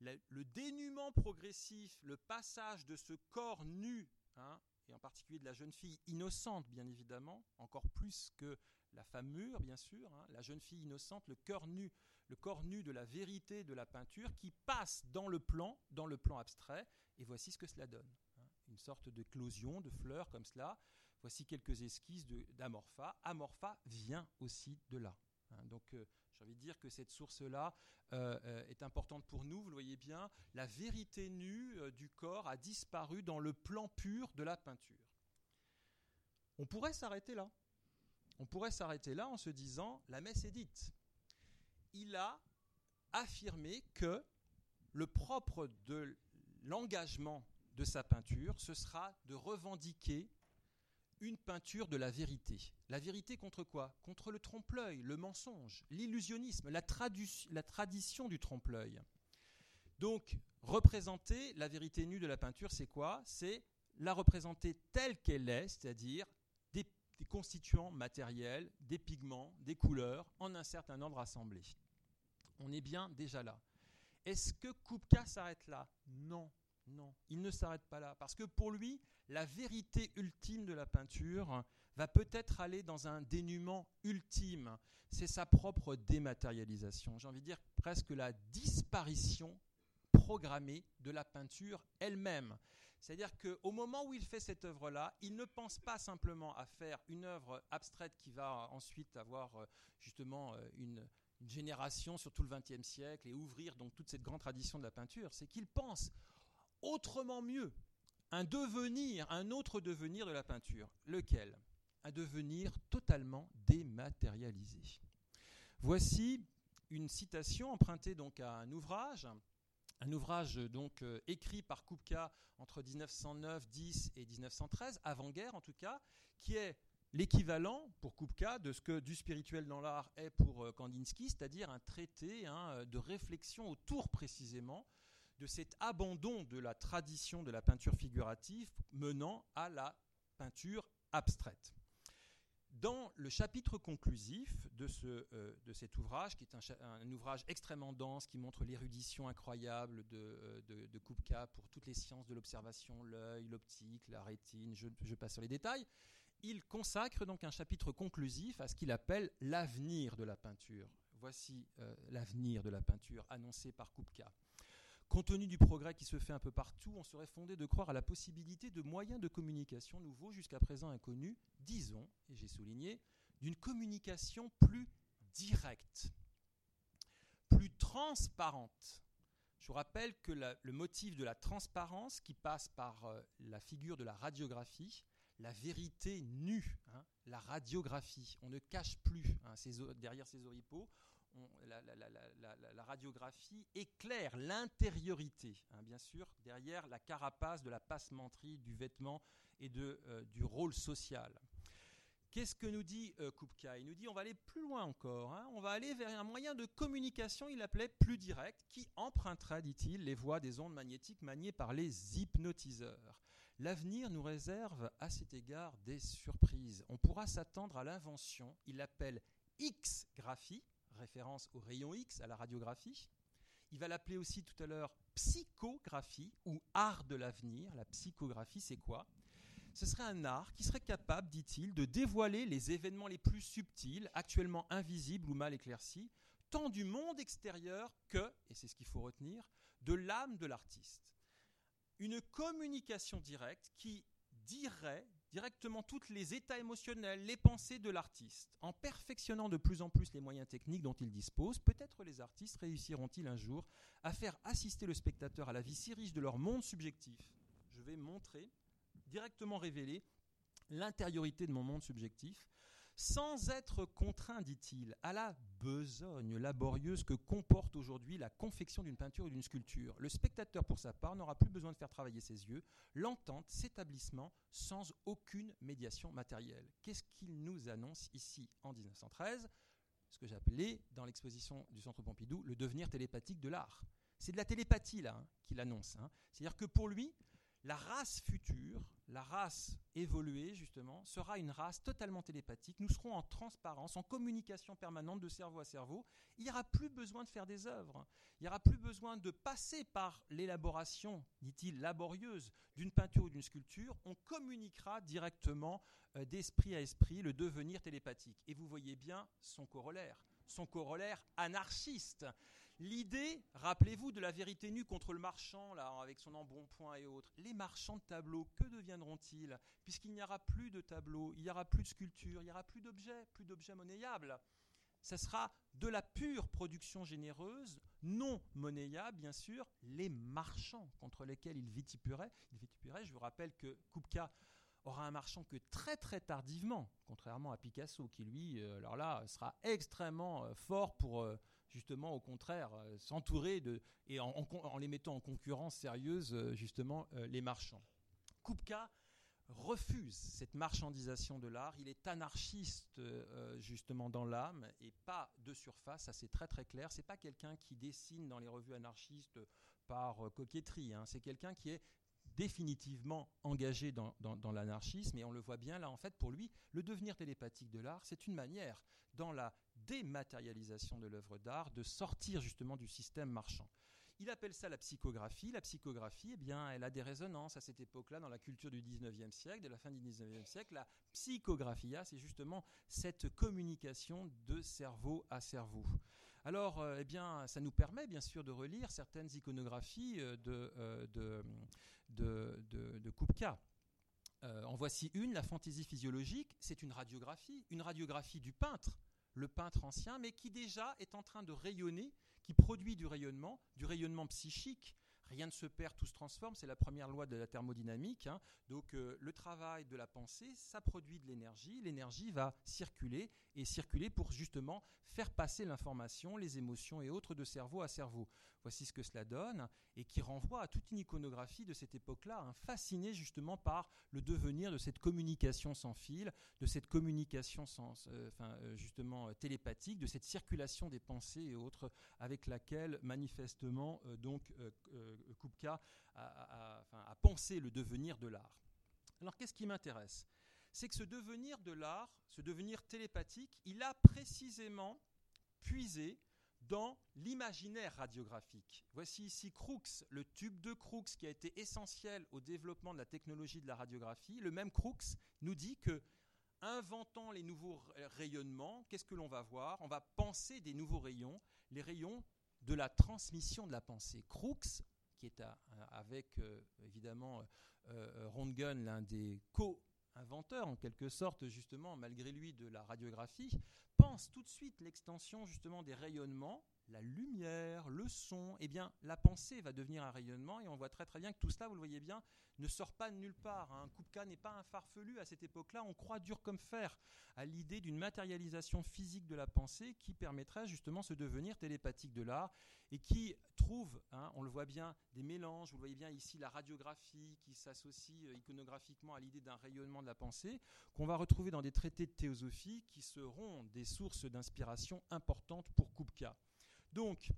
le, dénuement progressif, le passage de ce corps nu, et en particulier de la jeune fille innocente, bien évidemment, encore plus que la femme mûre, bien sûr, la jeune fille innocente, le cœur nu le corps nu de la vérité de la peinture qui passe dans le plan, dans le plan abstrait, et voici ce que cela donne. Hein. Une sorte de closion de fleurs comme cela. Voici quelques esquisses d'Amorpha. Amorpha vient aussi de là. Hein. Donc euh, j'ai envie de dire que cette source-là euh, euh, est importante pour nous. Vous le voyez bien, la vérité nue du corps a disparu dans le plan pur de la peinture. On pourrait s'arrêter là. On pourrait s'arrêter là en se disant la messe est dite il a affirmé que le propre de l'engagement de sa peinture, ce sera de revendiquer une peinture de la vérité. La vérité contre quoi? Contre le trompe-l'œil, le mensonge, l'illusionnisme, la, tradition du trompe-l'œil. Donc, représenter la vérité nue de la peinture, c'est quoi? C'est la représenter telle qu'elle est, c'est-à-dire des constituants matériels, des pigments, des couleurs, en un certain ordre assemblé. On est bien déjà là. Est-ce que Kupka s'arrête là? Non, non, il ne s'arrête pas là. Parce que pour lui, la vérité ultime de la peinture va peut-être aller dans un dénuement ultime. C'est sa propre dématérialisation. J'ai envie de dire presque la disparition programmée de la peinture elle-même. C'est-à-dire qu'au moment où il fait cette œuvre-là, il ne pense pas simplement à faire une œuvre abstraite qui va ensuite avoir euh, justement euh, une, génération sur tout le XXe siècle et ouvrir donc toute cette grande tradition de la peinture, c'est qu'il pense autrement mieux, un devenir, un autre devenir de la peinture. Lequel? Un devenir totalement dématérialisé. Voici une citation empruntée donc à un ouvrage un ouvrage donc euh, écrit par Kupka entre 1909, 10 et 1913, avant-guerre en tout cas, qui est l'équivalent pour Kupka de ce que du spirituel dans l'art est pour euh, Kandinsky, c'est-à-dire un traité hein, de réflexion autour précisément de cet abandon de la tradition de la peinture figurative menant à la peinture abstraite. Dans le chapitre conclusif de, ce, euh, cet ouvrage, qui est un, ouvrage extrêmement dense, qui montre l'érudition incroyable de, euh, de, de, Kupka pour toutes les sciences de l'observation, l'œil, l'optique, la rétine, je, je, passe sur les détails, il consacre donc un chapitre conclusif à ce qu'il appelle l'avenir de la peinture. Voici euh, l'avenir de la peinture annoncé par Kupka. Compte tenu du progrès qui se fait un peu partout, on serait fondé de croire à la possibilité de moyens de communication nouveaux jusqu'à présent inconnus, disons, et j'ai souligné, d'une communication plus directe, plus transparente. Je vous rappelle que le motif de la transparence qui passe par euh, la figure de la radiographie, la vérité nue, hein, la radiographie, on ne cache plus hein, derrière ces oripeaux, la, radiographie éclaire l'intériorité, hein, bien sûr, derrière la carapace de la passementerie du vêtement et de, euh, du rôle social. Qu'est-ce que nous dit euh, Kupka Il nous dit on va aller plus loin encore, hein. on va aller vers un moyen de communication, il appelait plus direct, qui empruntera, dit-il, les voies des ondes magnétiques maniées par les hypnotiseurs. L'avenir nous réserve à cet égard des surprises. On pourra s'attendre à l'invention, il l'appelle X-graphie, référence au rayon X, à la radiographie. Il va l'appeler aussi tout à l'heure psychographie ou art de l'avenir. La psychographie, c'est quoi? Ce serait un art qui serait capable, dit-il, de dévoiler les événements les plus subtils, actuellement invisibles ou mal éclaircis, tant du monde extérieur que, et c'est ce qu'il faut retenir, de l'âme de l'artiste. Une communication directe qui dirait directement tous les états émotionnels, les pensées de l'artiste. En perfectionnant de plus en plus les moyens techniques dont il dispose, peut-être les artistes réussiront-ils un jour à faire assister le spectateur à la vie si riche de leur monde subjectif. Je vais montrer, directement révéler, l'intériorité de mon monde subjectif, sans être contraint, dit-il, à la besogne laborieuse que comporte aujourd'hui la confection d'une peinture ou d'une sculpture. Le spectateur, pour sa part, n'aura plus besoin de faire travailler ses yeux. L'entente s'établissement sans aucune médiation matérielle. Qu'est-ce qu'il nous annonce ici en 1913 Ce que j'appelais, dans l'exposition du Centre Pompidou, le devenir télépathique de l'art. C'est de la télépathie, là, hein, qu'il annonce. Hein. C'est-à-dire que pour lui, la race future, la race évoluée justement, sera une race totalement télépathique. Nous serons en transparence, en communication permanente de cerveau à cerveau. Il n'y aura plus besoin de faire des œuvres. Il n'y aura plus besoin de passer par l'élaboration, dit-il, laborieuse d'une peinture ou d'une sculpture. On communiquera directement euh, d'esprit à esprit le devenir télépathique. Et vous voyez bien son corollaire, son corollaire anarchiste. L'idée, rappelez-vous de la vérité nue contre le marchand, là, avec son embonpoint et autres. Les marchands de tableaux, que deviendront-ils? Puisqu'il n'y aura plus de tableaux, il n'y aura plus de sculptures, il n'y aura plus d'objets, plus d'objets monnayables. Ce sera de la pure production généreuse, non monnayable, bien sûr, les marchands contre lesquels il vitupérait. Il. Je vous rappelle que Kupka aura un marchand que très très tardivement, contrairement à Picasso, qui lui, euh, alors là, sera extrêmement euh, fort pour euh, justement, au contraire, euh, s'entourer de et en, les mettant en concurrence sérieuse, euh, justement, euh, les marchands. Kupka refuse cette marchandisation de l'art. Il est anarchiste justement dans l'âme et pas de surface. Ça c'est très très clair. C'est pas quelqu'un qui dessine dans les revues anarchistes par coquetterie. Hein. C'est quelqu'un qui est définitivement engagé dans, dans l'anarchisme et on le voit bien là en fait pour lui le devenir télépathique de l'art c'est une manière dans la dématérialisation de l'œuvre d'art, de sortir justement du système marchand. Il appelle ça la psychographie. La psychographie, eh bien, elle a des résonances à cette époque-là dans la culture du 19e siècle, de la fin du 19e siècle. La psychographia, c'est justement cette communication de cerveau à cerveau. Alors, euh, eh bien, ça nous permet bien sûr de relire certaines iconographies euh, de, euh, de, de, de, Kupka. en voici une, la fantaisie physiologique, c'est une radiographie, une radiographie du peintre le peintre ancien, mais qui déjà est en train de rayonner, qui produit du rayonnement, du rayonnement psychique, rien ne se perd, tout se transforme, c'est la première loi de la thermodynamique. Hein. Donc euh, le travail de la pensée, ça produit de l'énergie, l'énergie va circuler et circuler pour justement faire passer l'information, les émotions et autres de cerveau à cerveau. Voici ce que cela donne et qui renvoie à toute une iconographie de cette époque-là, hein, fasciné justement par le devenir de cette communication sans fil, de cette communication sans, euh, enfin, euh, justement télépathique, de cette circulation des pensées et autres avec laquelle manifestement donc Kupka a, pensé le devenir de l'art. Alors qu'est-ce qui m'intéresse? C'est que ce devenir de l'art, ce devenir télépathique, il a précisément puisé dans l'imaginaire radiographique. Voici ici Crookes, le tube de Crookes qui a été essentiel au développement de la technologie de la radiographie. Le même Crookes nous dit que inventant les nouveaux rayonnements, qu'est-ce que l'on va voir? On va penser des nouveaux rayons, les rayons de la transmission de la pensée. Crookes qui est avec euh, évidemment euh, euh, l'un des co-inventeurs en quelque sorte justement malgré lui de la radiographie, pense tout de suite l'extension justement des rayonnements la lumière, le son, eh bien, la pensée va devenir un rayonnement et on voit très très bien que tout cela, vous le voyez bien, ne sort pas de nulle part. Un hein. Kupka n'est pas un farfelu à cette époque-là, on croit dur comme fer à l'idée d'une matérialisation physique de la pensée qui permettrait justement ce devenir télépathique de l'art et qui trouve, hein, on le voit bien, des mélanges, vous le voyez bien ici la radiographie qui s'associe euh, iconographiquement à l'idée d'un rayonnement de la pensée, qu'on va retrouver dans des traités de théosophie qui seront des sources d'inspiration importantes pour Kupka. Donc,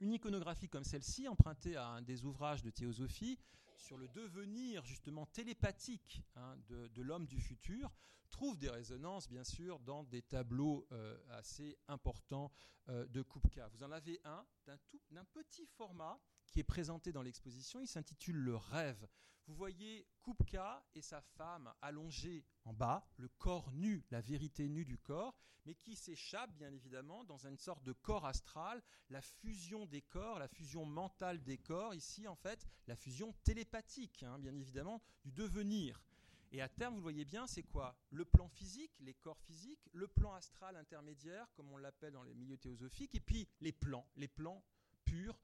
une iconographie comme celle-ci, empruntée à un des ouvrages de théosophie, sur le devenir justement télépathique hein, de, l'homme du futur, trouve des résonances bien sûr dans des tableaux euh, assez importants euh, de Kupka. Vous en avez un d'un petit format qui est présenté dans l'exposition, il s'intitule Le rêve. Vous voyez Kupka et sa femme allongés en bas, le corps nu, la vérité nue du corps, mais qui s'échappe bien évidemment dans une sorte de corps astral, la fusion des corps, la fusion mentale des corps, ici en fait la fusion télépathique, hein, bien évidemment, du devenir. Et à terme, vous le voyez bien, c'est quoi? Le plan physique, les corps physiques, le plan astral intermédiaire, comme on l'appelle dans les milieux théosophiques, et puis les plans, les plans purs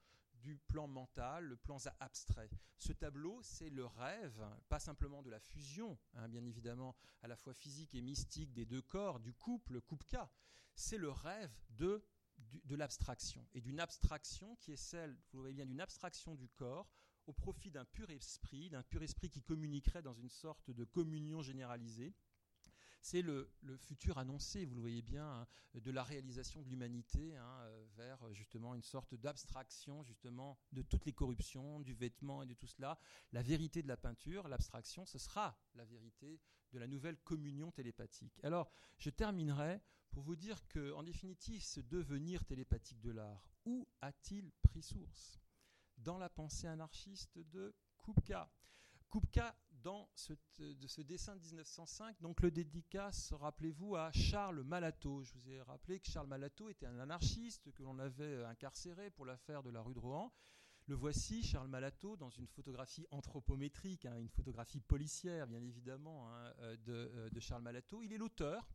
du plan mental, le plan abstrait. Ce tableau, c'est le rêve, pas simplement de la fusion, hein, bien évidemment, à la fois physique et mystique des deux corps, du couple, Kupka. C'est le rêve de, de l'abstraction, et d'une abstraction qui est celle, vous voyez bien, d'une abstraction du corps au profit d'un pur esprit, d'un pur esprit qui communiquerait dans une sorte de communion généralisée c'est le, futur annoncé, vous le voyez bien, hein, de la réalisation de l'humanité hein, euh, vers justement une sorte d'abstraction justement de toutes les corruptions, du vêtement et de tout cela. La vérité de la peinture, l'abstraction, ce sera la vérité de la nouvelle communion télépathique. Alors, je terminerai pour vous dire que, en définitive, ce devenir télépathique de l'art, où a-t-il pris source? Dans la pensée anarchiste de Kupka. Kupka, dans ce, de ce dessin de 1905, donc le dédicace, rappelez-vous, à Charles Malato. Je vous ai rappelé que Charles Malato était un anarchiste que l'on avait incarcéré pour l'affaire de la rue de Rohan. Le voici, Charles Malato, dans une photographie anthropométrique, hein, une photographie policière, bien évidemment, hein, euh, euh, de, Charles Malato. Il est l'auteur,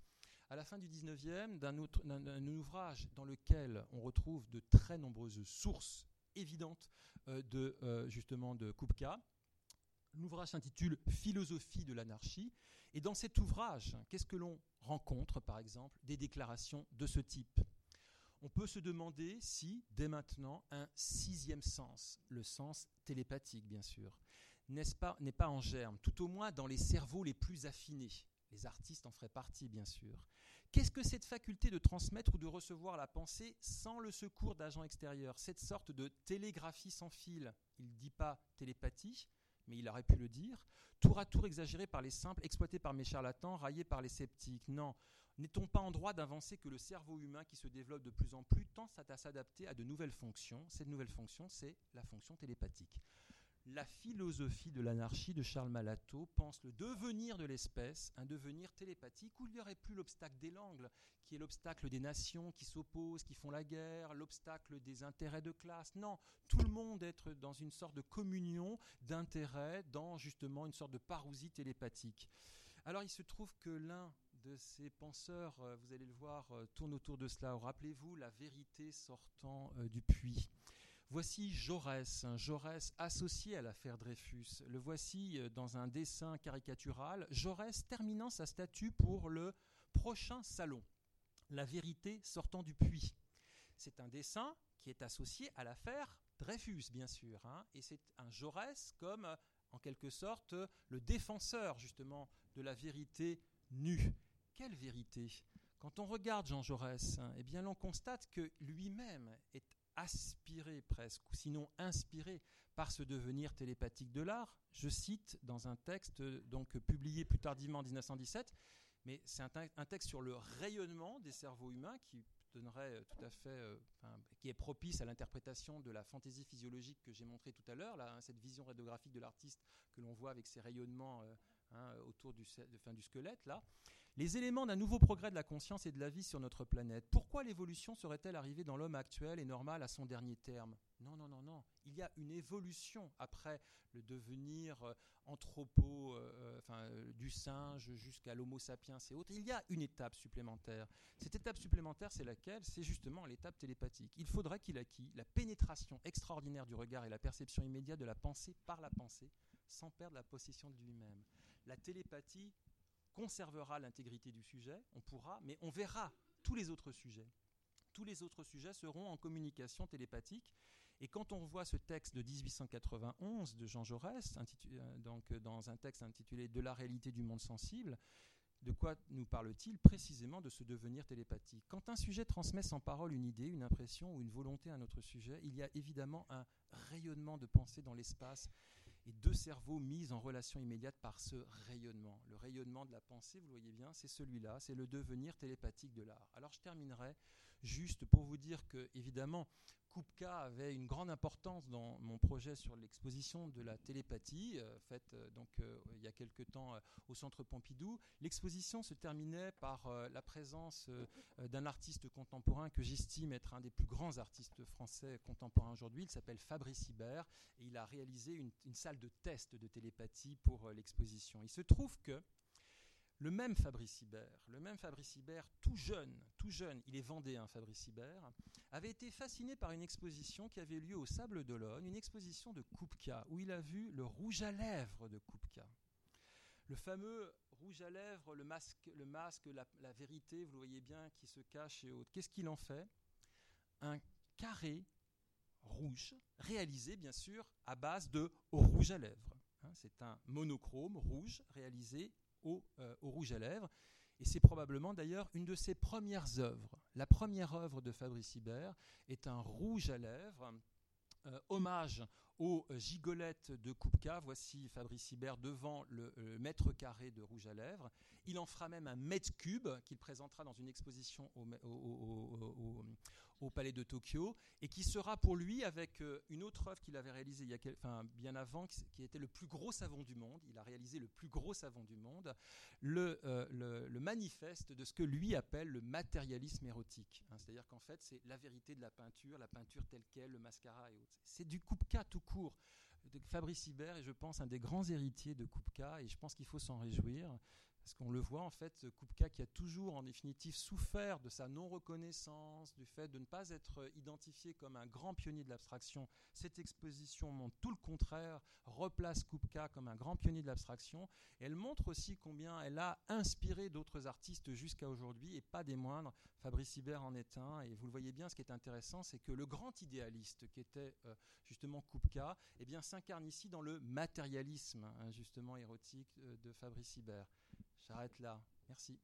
à la fin du 19e, d'un ouvrage dans lequel on retrouve de très nombreuses sources évidentes euh, de, justement de Kupka. L'ouvrage s'intitule Philosophie de l'anarchie. Et dans cet ouvrage, qu'est-ce que l'on rencontre, par exemple, des déclarations de ce type? On peut se demander si, dès maintenant, un sixième sens, le sens télépathique, bien sûr, n'est pas, pas en germe, tout au moins dans les cerveaux les plus affinés. Les artistes en feraient partie, bien sûr. Qu'est-ce que cette faculté de transmettre ou de recevoir la pensée sans le secours d'agents extérieurs Cette sorte de télégraphie sans fil? Il ne dit pas télépathie, mais il aurait pu le dire, tour à tour exagéré par les simples, exploité par mes charlatans, raillé par les sceptiques. Non, n'est-on pas en droit d'avancer que le cerveau humain qui se développe de plus en plus tend à s'adapter à de nouvelles fonctions? Cette nouvelle fonction, c'est la fonction télépathique. La philosophie de l'anarchie de Charles Malato pense le devenir de l'espèce, un devenir télépathique où il n'y aurait plus l'obstacle des langues, qui est l'obstacle des nations qui s'opposent, qui font la guerre, l'obstacle des intérêts de classe. Non, tout le monde être dans une sorte de communion d'intérêts, dans justement une sorte de parousie télépathique. Alors il se trouve que l'un de ces penseurs, euh, vous allez le voir, euh, tourne autour de cela. Rappelez-vous la vérité sortant euh, du puits. Voici Jaurès, Jaurès associé à l'affaire Dreyfus. Le voici euh, dans un dessin caricatural, Jaurès terminant sa statue pour le prochain salon. La vérité sortant du puits. C'est un dessin qui est associé à l'affaire Dreyfus, bien sûr. Hein, et c'est un Jaurès comme, euh, en quelque sorte, le défenseur, justement, de la vérité nue. Quelle vérité? Quand on regarde Jean Jaurès, hein, eh bien, l'on constate que lui-même est aspiré presque, ou sinon inspiré par ce devenir télépathique de l'art. Je cite dans un texte donc publié plus tardivement en 1917, mais c'est un, texte sur le rayonnement des cerveaux humains qui donnerait euh, tout à fait, euh, qui est propice à l'interprétation de la fantaisie physiologique que j'ai montrée tout à l'heure, là, hein, cette vision radiographique de l'artiste que l'on voit avec ses rayonnements euh, hein, autour du, du squelette là les éléments d'un nouveau progrès de la conscience et de la vie sur notre planète. Pourquoi l'évolution serait-elle arrivée dans l'homme actuel et normal à son dernier terme? Non, non, non, non. Il y a une évolution après le devenir euh, anthropo, euh, euh, enfin, du singe jusqu'à l'homo sapiens et autres. Il y a une étape supplémentaire. Cette étape supplémentaire, c'est laquelle? C'est justement l'étape télépathique. Il faudrait qu'il acquis la pénétration extraordinaire du regard et la perception immédiate de la pensée par la pensée, sans perdre la possession de lui-même. La télépathie conservera l'intégrité du sujet, on pourra, mais on verra tous les autres sujets. Tous les autres sujets seront en communication télépathique. Et quand on voit ce texte de 1891 de Jean Jaurès, euh, donc dans un texte intitulé De la réalité du monde sensible, de quoi nous parle-t-il Précisément de ce devenir télépathique? Quand un sujet transmet sans parole une idée, une impression ou une volonté à un autre sujet, il y a évidemment un rayonnement de pensée dans l'espace et deux cerveaux mis en relation immédiate par ce rayonnement. Le rayonnement de la pensée, vous le voyez bien, c'est celui-là, c'est le devenir télépathique de l'art. Alors je terminerai juste pour vous dire que, évidemment, Kupka avait une grande importance dans mon projet sur l'exposition de la télépathie, euh, faite euh, donc euh, il y a quelque temps au Centre Pompidou. L'exposition se terminait par la présence d'un artiste contemporain que j'estime être un des plus grands artistes français contemporains aujourd'hui. Il s'appelle Fabrice Hibert et il a réalisé une, une salle de test de télépathie pour l'exposition. Il se trouve que le même Fabrice Hibert, le même Fabrice tout jeune, tout jeune, il est vendéen Fabrice Hibert, avait été fasciné par une exposition qui avait lieu au Sable d'Olonne, une exposition de Kupka, où il a vu le rouge à lèvres de Kupka. Le fameux rouge à lèvres, le masque, le masque la, la vérité, vous le voyez bien, qui se cache et autres. Qu'est-ce qu'il en fait? Un carré rouge, réalisé bien sûr à base de rouge à lèvres. Hein, c'est un monochrome rouge réalisé au, euh, au, rouge à lèvres. Et c'est probablement d'ailleurs une de ses premières œuvres. La première œuvre de Fabrice Hibert est un rouge à lèvres, euh, hommage aux gigolettes de Kupka. Voici Fabrice Hibert devant le, mètre carré de rouge à lèvres. Il en fera même un mètre cube qu'il présentera dans une exposition au, Palais de Tokyo, et qui sera pour lui, avec euh, une autre œuvre qu'il avait réalisée il y a bien avant, qui était le plus gros savon du monde, il a réalisé le plus gros savon du monde, le, euh, le, manifeste de ce que lui appelle le matérialisme érotique. Hein, C'est-à-dire qu'en fait, c'est la vérité de la peinture, la peinture telle qu'elle, le mascara et autres. C'est du Kupka tout court. De Fabrice Hibert est, je pense, un des grands héritiers de Kupka, et je pense qu'il faut s'en réjouir. Parce qu'on le voit, en fait, Kupka qui a toujours, en définitive, souffert de sa non-reconnaissance, du fait de ne pas être identifié comme un grand pionnier de l'abstraction. Cette exposition montre tout le contraire, replace Kupka comme un grand pionnier de l'abstraction. Elle montre aussi combien elle a inspiré d'autres artistes jusqu'à aujourd'hui, et pas des moindres. Fabrice Hibert en est un. Et vous le voyez bien, ce qui est intéressant, c'est que le grand idéaliste qui était euh, justement Kupka, eh s'incarne ici dans le matérialisme, hein, justement érotique, euh, de Fabrice Hibert. J'arrête là. Merci.